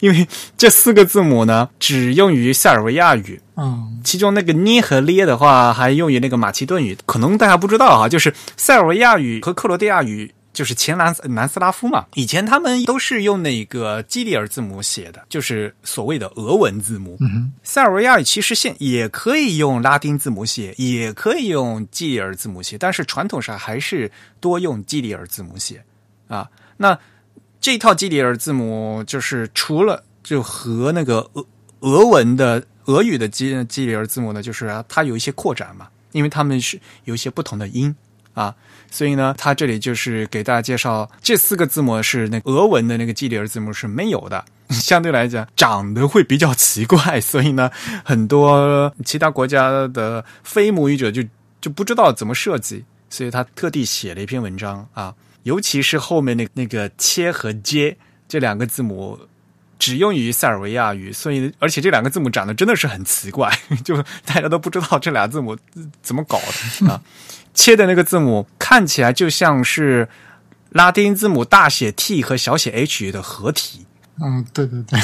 因为这四个字母呢，只用于塞尔维亚语。嗯，其中那个捏和咧的话，还用于那个马其顿语。可能大家不知道啊，就是塞尔维亚语和克罗地亚语。就是前南南斯拉夫嘛，以前他们都是用那个基里尔字母写的，就是所谓的俄文字母。塞尔维亚语其实现也可以用拉丁字母写，也可以用基里尔字母写，但是传统上还是多用基里尔字母写啊。那这套基里尔字母就是除了就和那个俄俄文的俄语的基基里尔字母呢，就是它有一些扩展嘛，因为他们是有一些不同的音啊。所以呢，他这里就是给大家介绍这四个字母是那俄文的那个基里尔字母是没有的，(laughs) 相对来讲长得会比较奇怪，所以呢，很多其他国家的非母语者就就不知道怎么设计，所以他特地写了一篇文章啊，尤其是后面那那个切和接这两个字母只用于塞尔维亚语，所以而且这两个字母长得真的是很奇怪，(laughs) 就大家都不知道这俩字母怎么搞的啊。切的那个字母看起来就像是拉丁字母大写 T 和小写 h 的合体。嗯，对对对，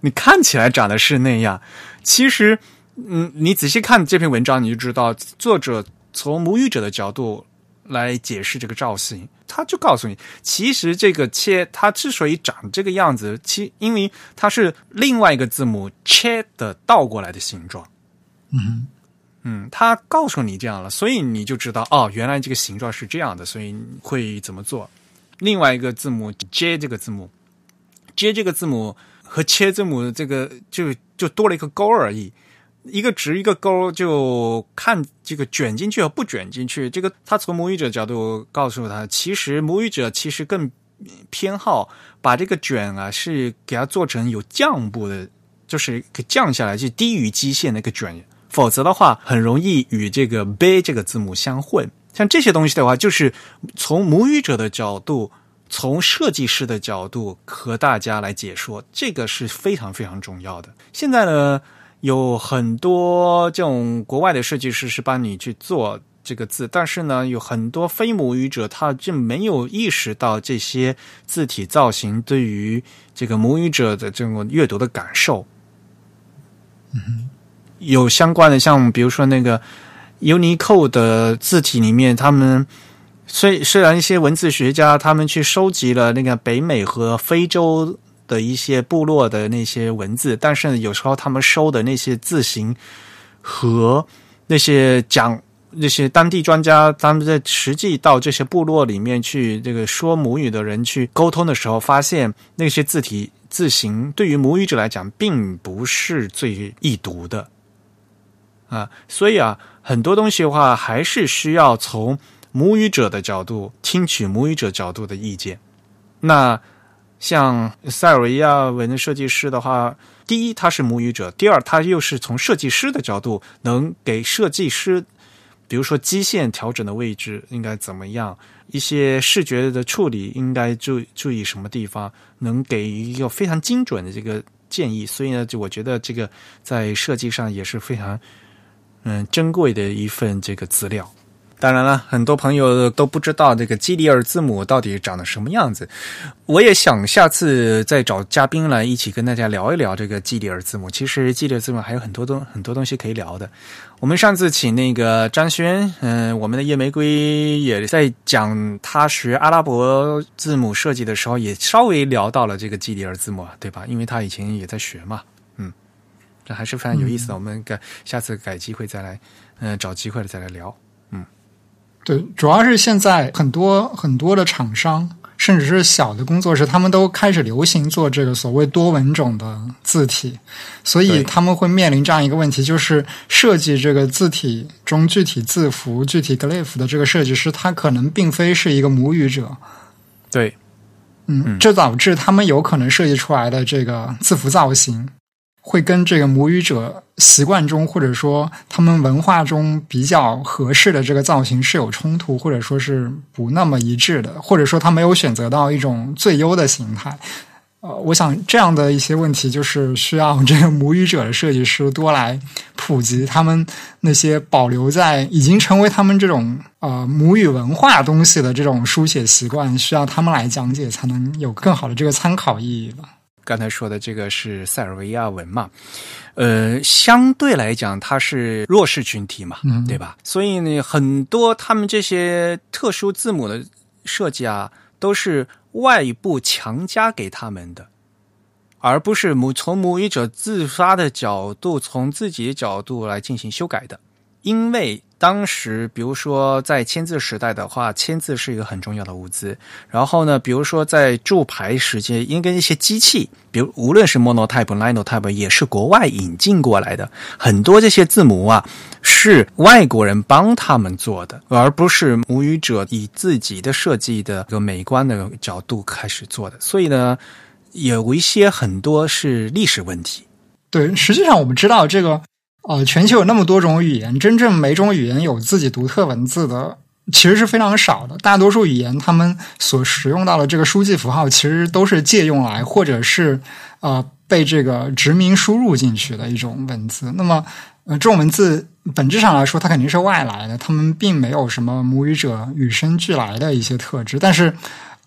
你看起来长得是那样，其实，嗯，你仔细看这篇文章，你就知道作者从母语者的角度来解释这个造型，他就告诉你，其实这个切它之所以长这个样子，其因为它是另外一个字母切的倒过来的形状。嗯。嗯，他告诉你这样了，所以你就知道哦，原来这个形状是这样的，所以会怎么做？另外一个字母 J 这个字母，J 这个字母和切字母这个就就多了一个勾而已，一个直一个勾，就看这个卷进去和不卷进去。这个他从母语者角度告诉他，其实母语者其实更偏好把这个卷啊是给它做成有降部的，就是给降下来，就低于基线那个卷。否则的话，很容易与这个 “b” 这个字母相混。像这些东西的话，就是从母语者的角度，从设计师的角度和大家来解说，这个是非常非常重要的。现在呢，有很多这种国外的设计师是帮你去做这个字，但是呢，有很多非母语者他就没有意识到这些字体造型对于这个母语者的这种阅读的感受。嗯。有相关的，像比如说那个 Unicode 的字体里面，他们虽虽然一些文字学家他们去收集了那个北美和非洲的一些部落的那些文字，但是有时候他们收的那些字形和那些讲那些当地专家他们在实际到这些部落里面去这个说母语的人去沟通的时候，发现那些字体字形对于母语者来讲并不是最易读的。啊，所以啊，很多东西的话还是需要从母语者的角度听取母语者角度的意见。那像塞尔维亚文设计师的话，第一他是母语者，第二他又是从设计师的角度能给设计师，比如说基线调整的位置应该怎么样，一些视觉的处理应该注注意什么地方，能给一个非常精准的这个建议。所以呢，就我觉得这个在设计上也是非常嗯珍贵的一份这个资料。当然了，很多朋友都不知道这个基里尔字母到底长得什么样子。我也想下次再找嘉宾来一起跟大家聊一聊这个基里尔字母。其实基里尔字母还有很多东很多东西可以聊的。我们上次请那个张轩，嗯，我们的夜玫瑰也在讲他学阿拉伯字母设计的时候，也稍微聊到了这个基里尔字母，对吧？因为他以前也在学嘛，这还是非常有意思的。我们改下次改机会再来，嗯，找机会了再来聊。嗯对，主要是现在很多很多的厂商，甚至是小的工作室，他们都开始流行做这个所谓多文种的字体，所以他们会面临这样一个问题，就是设计这个字体中具体字符、具体 glyph 的这个设计师，他可能并非是一个母语者。对，嗯，这导致他们有可能设计出来的这个字符造型。会跟这个母语者习惯中，或者说他们文化中比较合适的这个造型是有冲突，或者说是不那么一致的，或者说他没有选择到一种最优的形态。呃，我想这样的一些问题，就是需要这个母语者的设计师多来普及他们那些保留在已经成为他们这种呃母语文化东西的这种书写习惯，需要他们来讲解，才能有更好的这个参考意义吧。刚才说的这个是塞尔维亚文嘛，呃，相对来讲它是弱势群体嘛，对吧？所以呢，很多他们这些特殊字母的设计啊，都是外部强加给他们的，而不是母从母语者自发的角度，从自己角度来进行修改的，因为。当时，比如说在签字时代的话，签字是一个很重要的物资。然后呢，比如说在铸牌时间，应该一些机器，比如无论是 Monotype、Linotype，也是国外引进过来的。很多这些字母啊，是外国人帮他们做的，而不是母语者以自己的设计的一个美观的角度开始做的。所以呢，有一些很多是历史问题。对，实际上我们知道这个。呃，全球有那么多种语言，真正每种语言有自己独特文字的，其实是非常少的。大多数语言，他们所使用到的这个书记符号，其实都是借用来，或者是呃被这个殖民输入进去的一种文字。那么，呃，这种文字本质上来说，它肯定是外来的，他们并没有什么母语者与生俱来的一些特质。但是，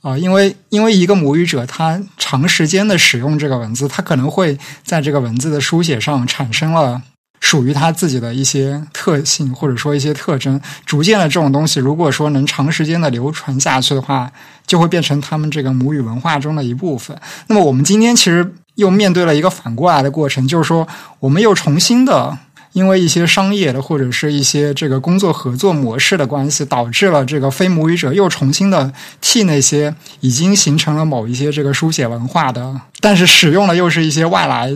啊，因为因为一个母语者他长时间的使用这个文字，他可能会在这个文字的书写上产生了。属于他自己的一些特性，或者说一些特征，逐渐的这种东西，如果说能长时间的流传下去的话，就会变成他们这个母语文化中的一部分。那么，我们今天其实又面对了一个反过来的过程，就是说，我们又重新的因为一些商业的或者是一些这个工作合作模式的关系，导致了这个非母语者又重新的替那些已经形成了某一些这个书写文化的，但是使用的又是一些外来。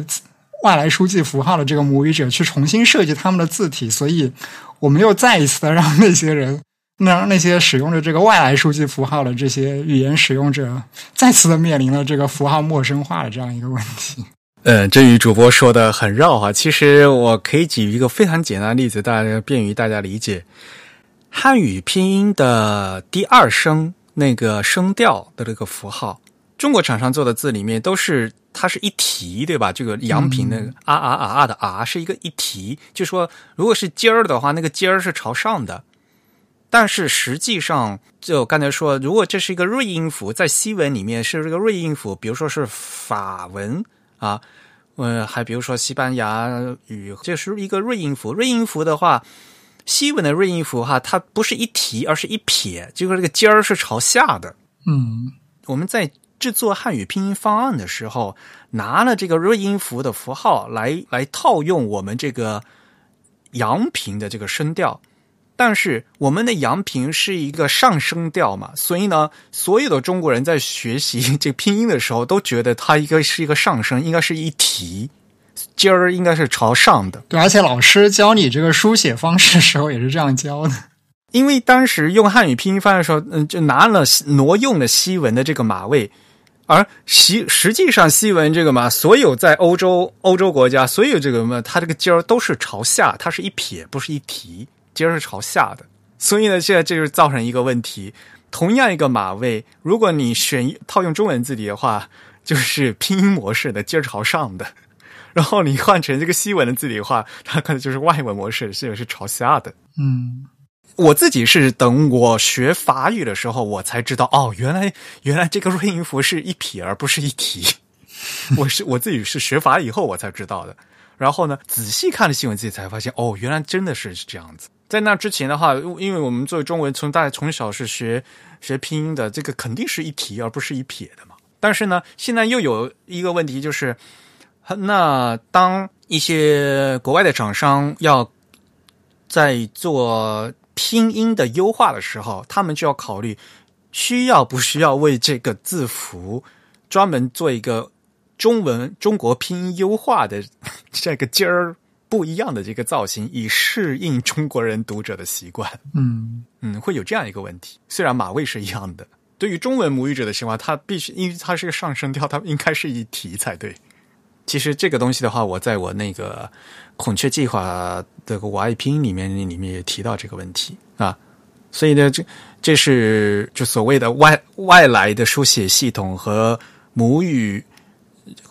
外来书记符号的这个母语者去重新设计他们的字体，所以我们又再一次的让那些人，让那些使用着这个外来书记符号的这些语言使用者，再次的面临了这个符号陌生化的这样一个问题。嗯，(laughs) 这与主播说的很绕啊。其实我可以举一个非常简单的例子，大家便于大家理解。汉语拼音的第二声那个声调的这个符号，中国厂商做的字里面都是。它是一提，对吧？这个阳平那个啊啊啊啊的啊是一个一提，就说如果是尖儿的话，那个尖儿是朝上的。但是实际上，就刚才说，如果这是一个瑞音符，在西文里面是这个瑞音符，比如说是法文啊，呃，还比如说西班牙语，这是一个瑞音符。瑞音符的话，西文的瑞音符哈，它不是一提，而是一撇，就是这个尖儿是朝下的。嗯我们在制作汉语拼音方案的时候，拿了这个瑞音符的符号来来套用我们这个阳平的这个声调，但是我们的阳平是一个上升调嘛，所以呢，所有的中国人在学习这拼音的时候，都觉得它应该是一个上升，应该是一提，尖儿应该是朝上的。对，而且老师教你这个书写方式的时候也是这样教的。因为当时用汉语拼音方案的时候，嗯，就拿了挪用了西文的这个马位，而西实际上西文这个嘛，所有在欧洲欧洲国家，所有这个嘛，它这个尖儿都是朝下，它是一撇，不是一提，尖儿是朝下的。所以呢，现在这就是造成一个问题。同样一个码位，如果你选套用中文字体的话，就是拼音模式的尖儿朝上的；然后你换成这个西文的字体的话，它可能就是外文模式，是是朝下的。嗯我自己是等我学法语的时候，我才知道哦，原来原来这个瑞音符是一撇而不是一提。(laughs) 我是我自己是学法以后我才知道的。然后呢，仔细看了新闻自己才发现，哦，原来真的是这样子。在那之前的话，因为我们作为中文，从大从小是学学拼音的，这个肯定是一提而不是一撇的嘛。但是呢，现在又有一个问题，就是那当一些国外的厂商要在做拼音的优化的时候，他们就要考虑需要不需要为这个字符专门做一个中文中国拼音优化的这个尖儿不一样的这个造型，以适应中国人读者的习惯。嗯嗯，会有这样一个问题。虽然马位是一样的，对于中文母语者的情况，它必须因为它是个上升调，它应该是一提才对。其实这个东西的话，我在我那个孔雀计划的我爱拼音里面里面也提到这个问题啊。所以呢，这这是就所谓的外外来的书写系统和母语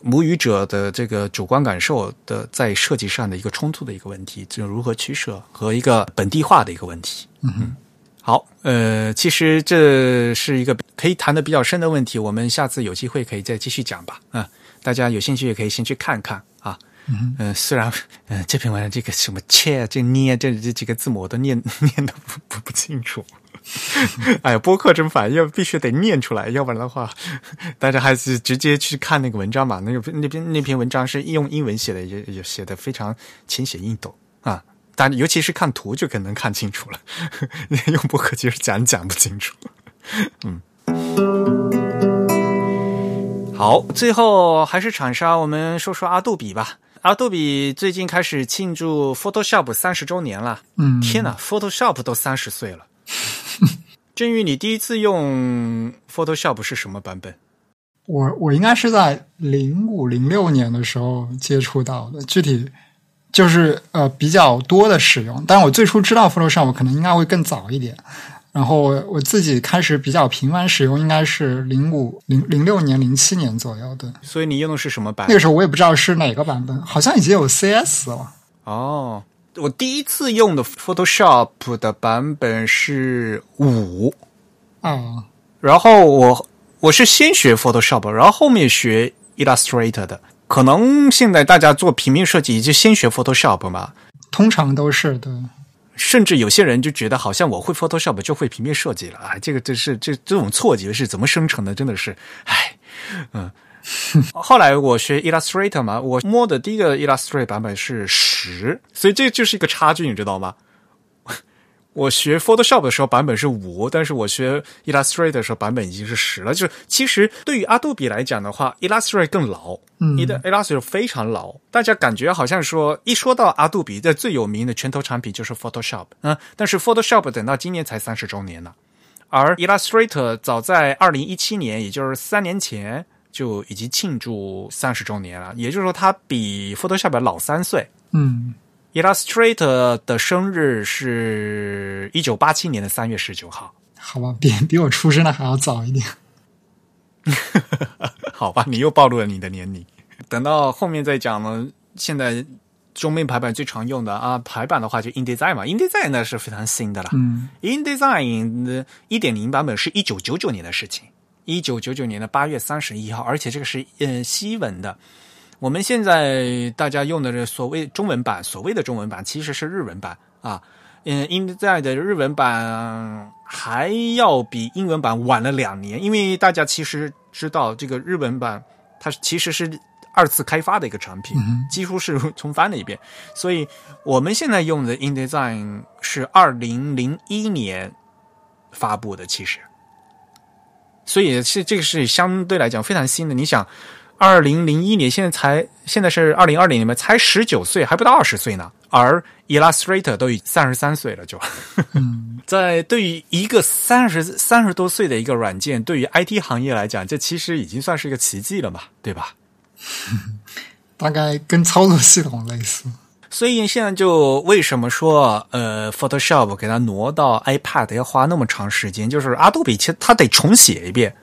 母语者的这个主观感受的在设计上的一个冲突的一个问题，就如何取舍和一个本地化的一个问题。嗯好，呃，其实这是一个可以谈的比较深的问题，我们下次有机会可以再继续讲吧。啊、大家有兴趣也可以先去看看啊。嗯嗯、虽然嗯、呃这篇文章这个什么切这捏这这几个字母我都念念的不不不清楚。(laughs) 哎呀，播客真烦，要必须得念出来，要不然的话，(laughs) 大家还是直接去看那个文章吧。那个那篇那篇文章是用英文写的，也也写的非常浅显易懂啊。但尤其是看图就可能看清楚了，(laughs) 用播客其实讲讲不清楚。嗯，好，最后还是厂商，我们说说阿杜比吧。阿杜比最近开始庆祝 Photoshop 三十周年了。嗯，天哪，Photoshop 都三十岁了。(laughs) 振宇，你第一次用 Photoshop 是什么版本？我我应该是在零五零六年的时候接触到的，具体就是呃比较多的使用。但我最初知道 Photoshop 可能应该会更早一点。然后我我自己开始比较频繁使用，应该是零五零零六年、零七年左右的。所以你用的是什么版那？个时候我也不知道是哪个版本，好像已经有 CS 了。哦，我第一次用的 Photoshop 的版本是五，啊，然后我我是先学 Photoshop，然后后面学 Illustrator 的。可能现在大家做平面设计就先学 Photoshop 嘛，通常都是的。甚至有些人就觉得好像我会 Photoshop 就会平面设计了啊，这个这是这这种错觉是怎么生成的？真的是，唉，嗯。后来我学 Illustrator 嘛，我摸的第一个 Illustrator 版本是十，所以这就是一个差距，你知道吗？我学 Photoshop 的时候版本是五，但是我学 Illustrator 的时候版本已经是十了。就是其实对于阿杜比来讲的话，Illustrator 更老，嗯。你的 Illustrator 非常老，大家感觉好像说一说到阿杜比的最有名的拳头产品就是 Photoshop，嗯，但是 Photoshop 等到今年才三十周年呢，而 Illustrator 早在二零一七年，也就是三年前就已经庆祝三十周年了，也就是说它比 Photoshop 老三岁。嗯 Illustrator 的生日是一九八七年的三月十九号。好吧，比比我出生的还要早一点。(laughs) 好吧，你又暴露了你的年龄。等到后面再讲呢，现在中面排版最常用的啊，排版的话就 InDesign 嘛，InDesign 那是非常新的了。嗯 InDesign 的一点零版本是一九九九年的事情，一九九九年的八月三十一号，而且这个是呃西文的。我们现在大家用的这所谓中文版，所谓的中文版其实是日文版啊。嗯，InDesign 的日文版还要比英文版晚了两年，因为大家其实知道这个日文版它其实是二次开发的一个产品，几乎是重翻了一遍，所以我们现在用的 InDesign 是二零零一年发布的，其实，所以是这个是相对来讲非常新的。你想，二零零一年现在才现在是二零二零年嘛，才十九岁，还不到二十岁呢，而 Illustrator 都已三十三岁了，就，(laughs) 在对于一个三十三十多岁的一个软件，对于 IT 行业来讲，这其实已经算是一个奇迹了嘛，对吧？(laughs) 大概跟操作系统类似。所以现在就为什么说呃，Photoshop 给它挪到 iPad 要花那么长时间，就是阿杜比其实它得重写一遍。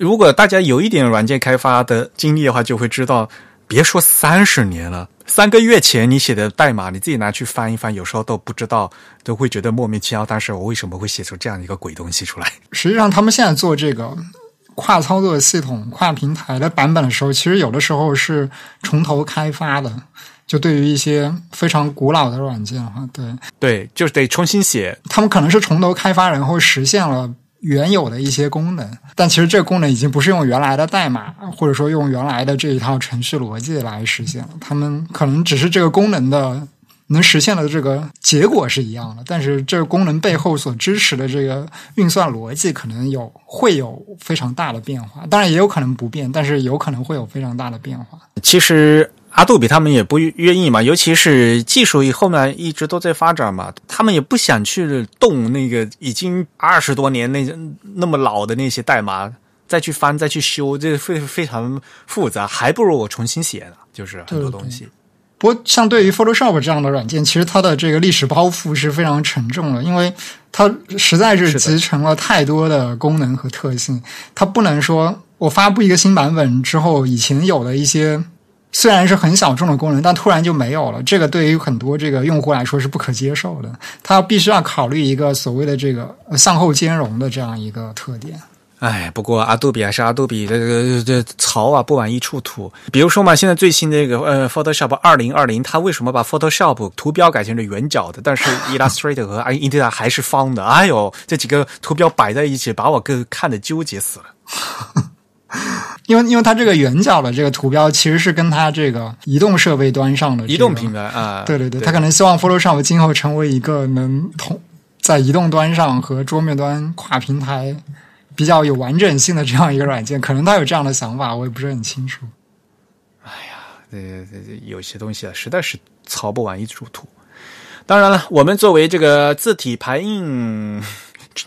如果大家有一点软件开发的经历的话，就会知道，别说三十年了，三个月前你写的代码，你自己拿去翻一翻，有时候都不知道，都会觉得莫名其妙。但是我为什么会写出这样一个鬼东西出来？实际上，他们现在做这个跨操作系统、跨平台的版本的时候，其实有的时候是从头开发的。就对于一些非常古老的软件哈，对对，就是得重新写。他们可能是从头开发，然后实现了原有的一些功能，但其实这个功能已经不是用原来的代码，或者说用原来的这一套程序逻辑来实现了。他们可能只是这个功能的能实现的这个结果是一样的，但是这个功能背后所支持的这个运算逻辑可能有会有非常大的变化。当然也有可能不变，但是有可能会有非常大的变化。其实。阿杜比他们也不愿意嘛，尤其是技术后面一直都在发展嘛，他们也不想去动那个已经二十多年那那么老的那些代码，再去翻再去修，这非非常复杂，还不如我重新写呢。就是很多东西。不过，像对于 Photoshop 这样的软件，其实它的这个历史包袱是非常沉重的，因为它实在是集成了太多的功能和特性，它不能说我发布一个新版本之后，以前有的一些。虽然是很小众的功能，但突然就没有了。这个对于很多这个用户来说是不可接受的。他必须要考虑一个所谓的这个向后兼容的这样一个特点。哎，不过阿杜比还是阿杜比，这个这槽啊不往一处吐。比如说嘛，现在最新的这个呃 Photoshop 二零二零，它为什么把 Photoshop 图标改成了圆角的？但是 Illustrator 和 InDesign 还是方的。哎呦，这几个图标摆在一起，把我给看的纠结死了。(laughs) (laughs) 因为，因为它这个圆角的这个图标，其实是跟它这个移动设备端上的移动平台啊，对对对，他可能希望 Photoshop 今后成为一个能同在移动端上和桌面端跨平台比较有完整性的这样一个软件，可能它有这样的想法，我也不是很清楚。哎呀，这这有些东西啊，实在是操不完一处土。当然了，我们作为这个字体排印。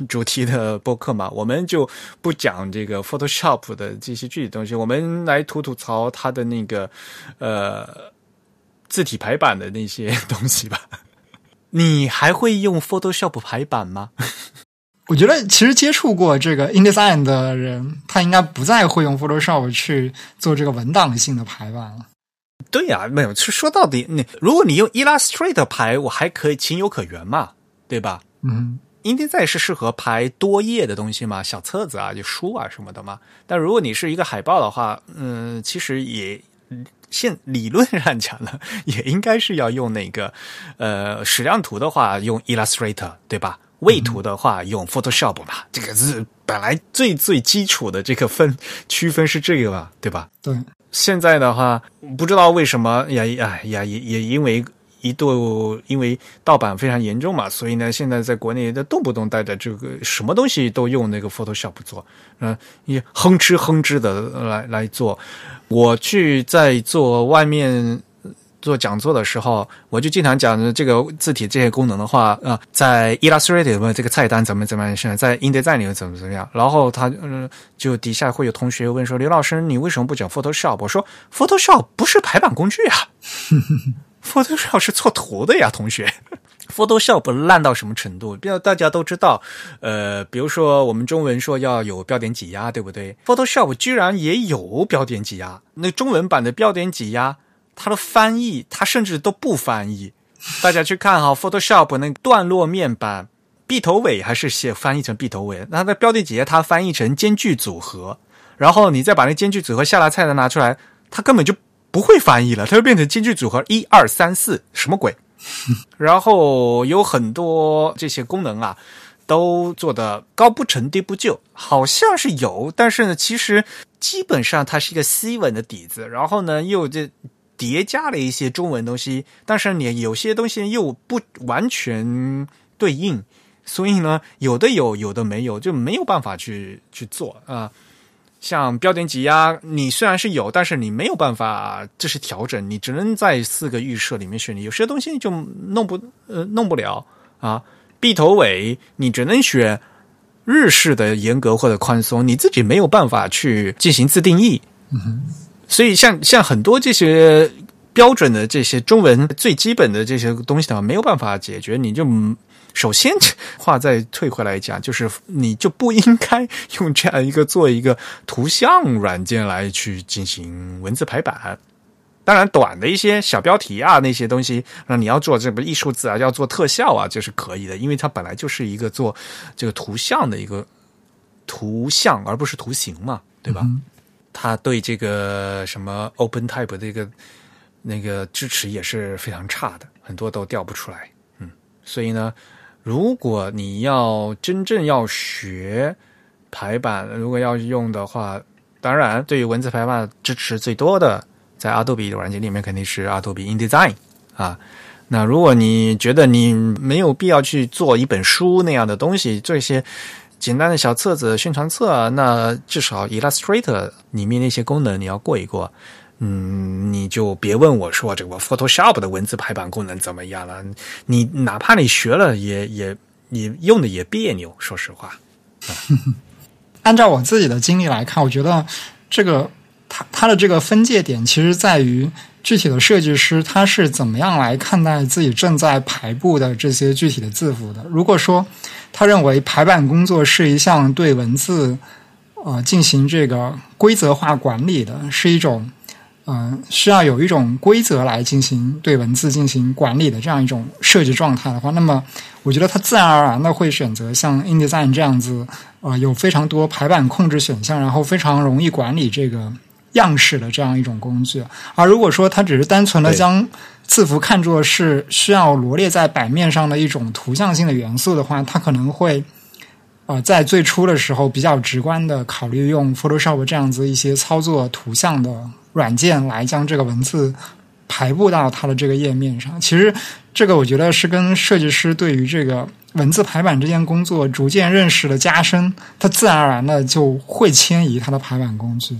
主题的播客嘛，我们就不讲这个 Photoshop 的这些具体东西，我们来吐吐槽它的那个呃字体排版的那些东西吧。(laughs) 你还会用 Photoshop 排版吗？(laughs) 我觉得其实接触过这个 InDesign 的人，他应该不再会用 Photoshop 去做这个文档性的排版了。对呀，没有，说到底，你如果你用 Illustrator 排，我还可以情有可原嘛，对吧？嗯。InDesign 是适合排多页的东西嘛，小册子啊，就书啊什么的嘛。但如果你是一个海报的话，嗯，其实也现理论上讲呢，也应该是要用那个呃矢量图的话用 Illustrator 对吧？位图的话用 Photoshop 嘛。这个是本来最最基础的这个分区分是这个吧，对吧？对。现在的话，不知道为什么呀呀呀也也因为。一度因为盗版非常严重嘛，所以呢，现在在国内的动不动带着这个什么东西都用那个 Photoshop 做，嗯，也哼哧哼哧的来来做。我去在做外面做讲座的时候，我就经常讲这个字体这些功能的话啊，在 Illustrator 里面这个菜单怎么怎么样，现在 InDesign 里面怎么怎么样。然后他嗯，就底下会有同学问说：“刘老师，你为什么不讲 Photoshop？” 我说：“Photoshop 不是排版工具啊。” Photoshop 是错图的呀，同学。Photoshop 烂到什么程度？比如大家都知道，呃，比如说我们中文说要有标点挤压，对不对？Photoshop 居然也有标点挤压。那中文版的标点挤压，它的翻译，它甚至都不翻译。大家去看哈，Photoshop 那段落面板，B 头尾还是写翻译成 B 头尾，那它标点挤压它翻译成间距组合，然后你再把那间距组合下拉菜单拿出来，它根本就。不会翻译了，它就变成京剧组合一二三四，什么鬼？(laughs) 然后有很多这些功能啊，都做的高不成低不就，好像是有，但是呢，其实基本上它是一个西文的底子，然后呢又这叠加了一些中文东西，但是你有些东西又不完全对应，所以呢，有的有，有的没有，就没有办法去去做啊。像标点挤压，你虽然是有，但是你没有办法这是调整，你只能在四个预设里面选。有些东西就弄不呃弄不了啊。B 头尾你只能选日式的严格或者宽松，你自己没有办法去进行自定义。嗯所以像像很多这些标准的这些中文最基本的这些东西的话，没有办法解决，你就。首先，话再退回来讲，就是你就不应该用这样一个做一个图像软件来去进行文字排版。当然，短的一些小标题啊，那些东西，那你要做这个艺术字啊，要做特效啊，这是可以的，因为它本来就是一个做这个图像的一个图像，而不是图形嘛，对吧？它对这个什么 Open Type 这个那个支持也是非常差的，很多都调不出来。嗯，所以呢。如果你要真正要学排版，如果要用的话，当然对于文字排版支持最多的，在 Adobe 的软件里面肯定是 Adobe InDesign 啊。那如果你觉得你没有必要去做一本书那样的东西，做一些简单的小册子、宣传册，那至少 Illustrator 里面那些功能你要过一过。嗯，你就别问我说这个 Photoshop 的文字排版功能怎么样了。你哪怕你学了，也也你用的也别扭。说实话，(laughs) 按照我自己的经历来看，我觉得这个它它的这个分界点，其实在于具体的设计师他是怎么样来看待自己正在排布的这些具体的字符的。如果说他认为排版工作是一项对文字呃进行这个规则化管理的，是一种。嗯，需要有一种规则来进行对文字进行管理的这样一种设计状态的话，那么我觉得它自然而然的会选择像 InDesign 这样子，呃，有非常多排版控制选项，然后非常容易管理这个样式的这样一种工具。而如果说它只是单纯的将字符看作是需要罗列在版面上的一种图像性的元素的话，它可能会呃在最初的时候比较直观的考虑用 Photoshop 这样子一些操作图像的。软件来将这个文字排布到它的这个页面上，其实这个我觉得是跟设计师对于这个文字排版这件工作逐渐认识的加深，它自然而然的就会迁移它的排版工具。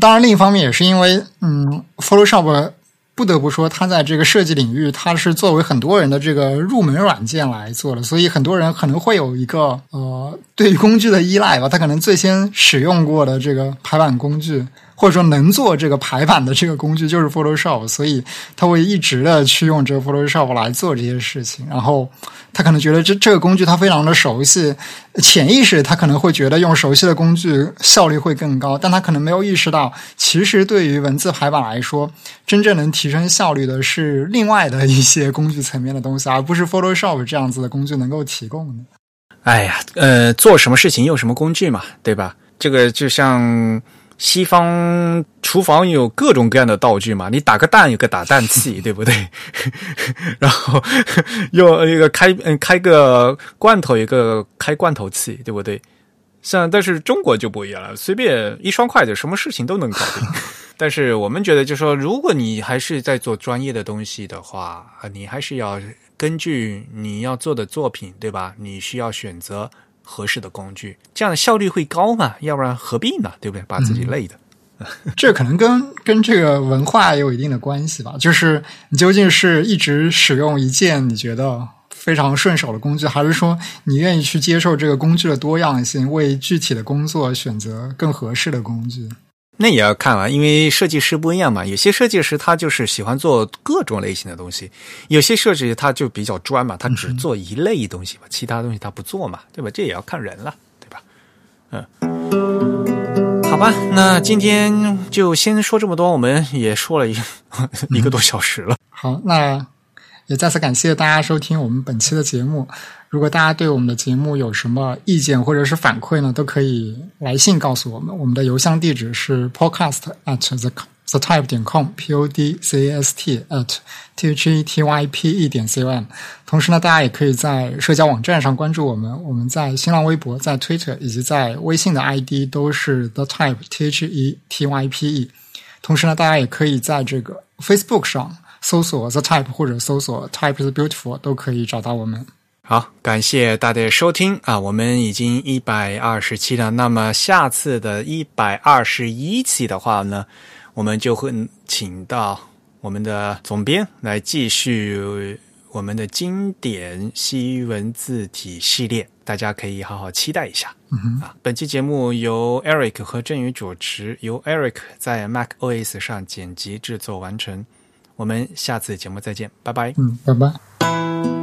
当然，另一方面也是因为，嗯，Photoshop。不得不说，它在这个设计领域，它是作为很多人的这个入门软件来做的，所以很多人可能会有一个呃对工具的依赖吧。他可能最先使用过的这个排版工具，或者说能做这个排版的这个工具就是 Photoshop，所以他会一直的去用这个 Photoshop 来做这些事情，然后。他可能觉得这这个工具他非常的熟悉，潜意识他可能会觉得用熟悉的工具效率会更高，但他可能没有意识到，其实对于文字排版来说，真正能提升效率的是另外的一些工具层面的东西，而不是 Photoshop 这样子的工具能够提供的。哎呀，呃，做什么事情用什么工具嘛，对吧？这个就像。西方厨房有各种各样的道具嘛，你打个蛋有个打蛋器，(laughs) 对不对？(laughs) 然后用一个开嗯开个罐头一个开罐头器，对不对？像但是中国就不一样了，随便一双筷子，什么事情都能搞定。(laughs) 但是我们觉得，就说如果你还是在做专业的东西的话，你还是要根据你要做的作品，对吧？你需要选择。合适的工具，这样的效率会高嘛？要不然何必呢？对不对？把自己累的。(laughs) 这可能跟跟这个文化也有一定的关系吧。就是你究竟是一直使用一件你觉得非常顺手的工具，还是说你愿意去接受这个工具的多样性，为具体的工作选择更合适的工具？那也要看啊，因为设计师不一样嘛。有些设计师他就是喜欢做各种类型的东西，有些设计他就比较专嘛，他只做一类东西嘛，其他东西他不做嘛，对吧？这也要看人了，对吧？嗯，好吧，那今天就先说这么多，我们也说了一一个多小时了。好，那也再次感谢大家收听我们本期的节目。如果大家对我们的节目有什么意见或者是反馈呢，都可以来信告诉我们。我们的邮箱地址是 podcast at the the type 点 com，p o d c a s t at t h e t y p e 点 c o m。同时呢，大家也可以在社交网站上关注我们，我们在新浪微博、在 Twitter 以及在微信的 ID 都是 the type t h e t y p e。同时呢，大家也可以在这个 Facebook 上搜索 the type 或者搜索 type is beautiful，都可以找到我们。好，感谢大家的收听啊！我们已经一百二十期了，那么下次的一百二十一期的话呢，我们就会请到我们的总编来继续我们的经典西文字体系列，大家可以好好期待一下。嗯，啊，本期节目由 Eric 和振宇主持，由 Eric 在 Mac OS 上剪辑制作完成。我们下次节目再见，拜拜。嗯，拜拜。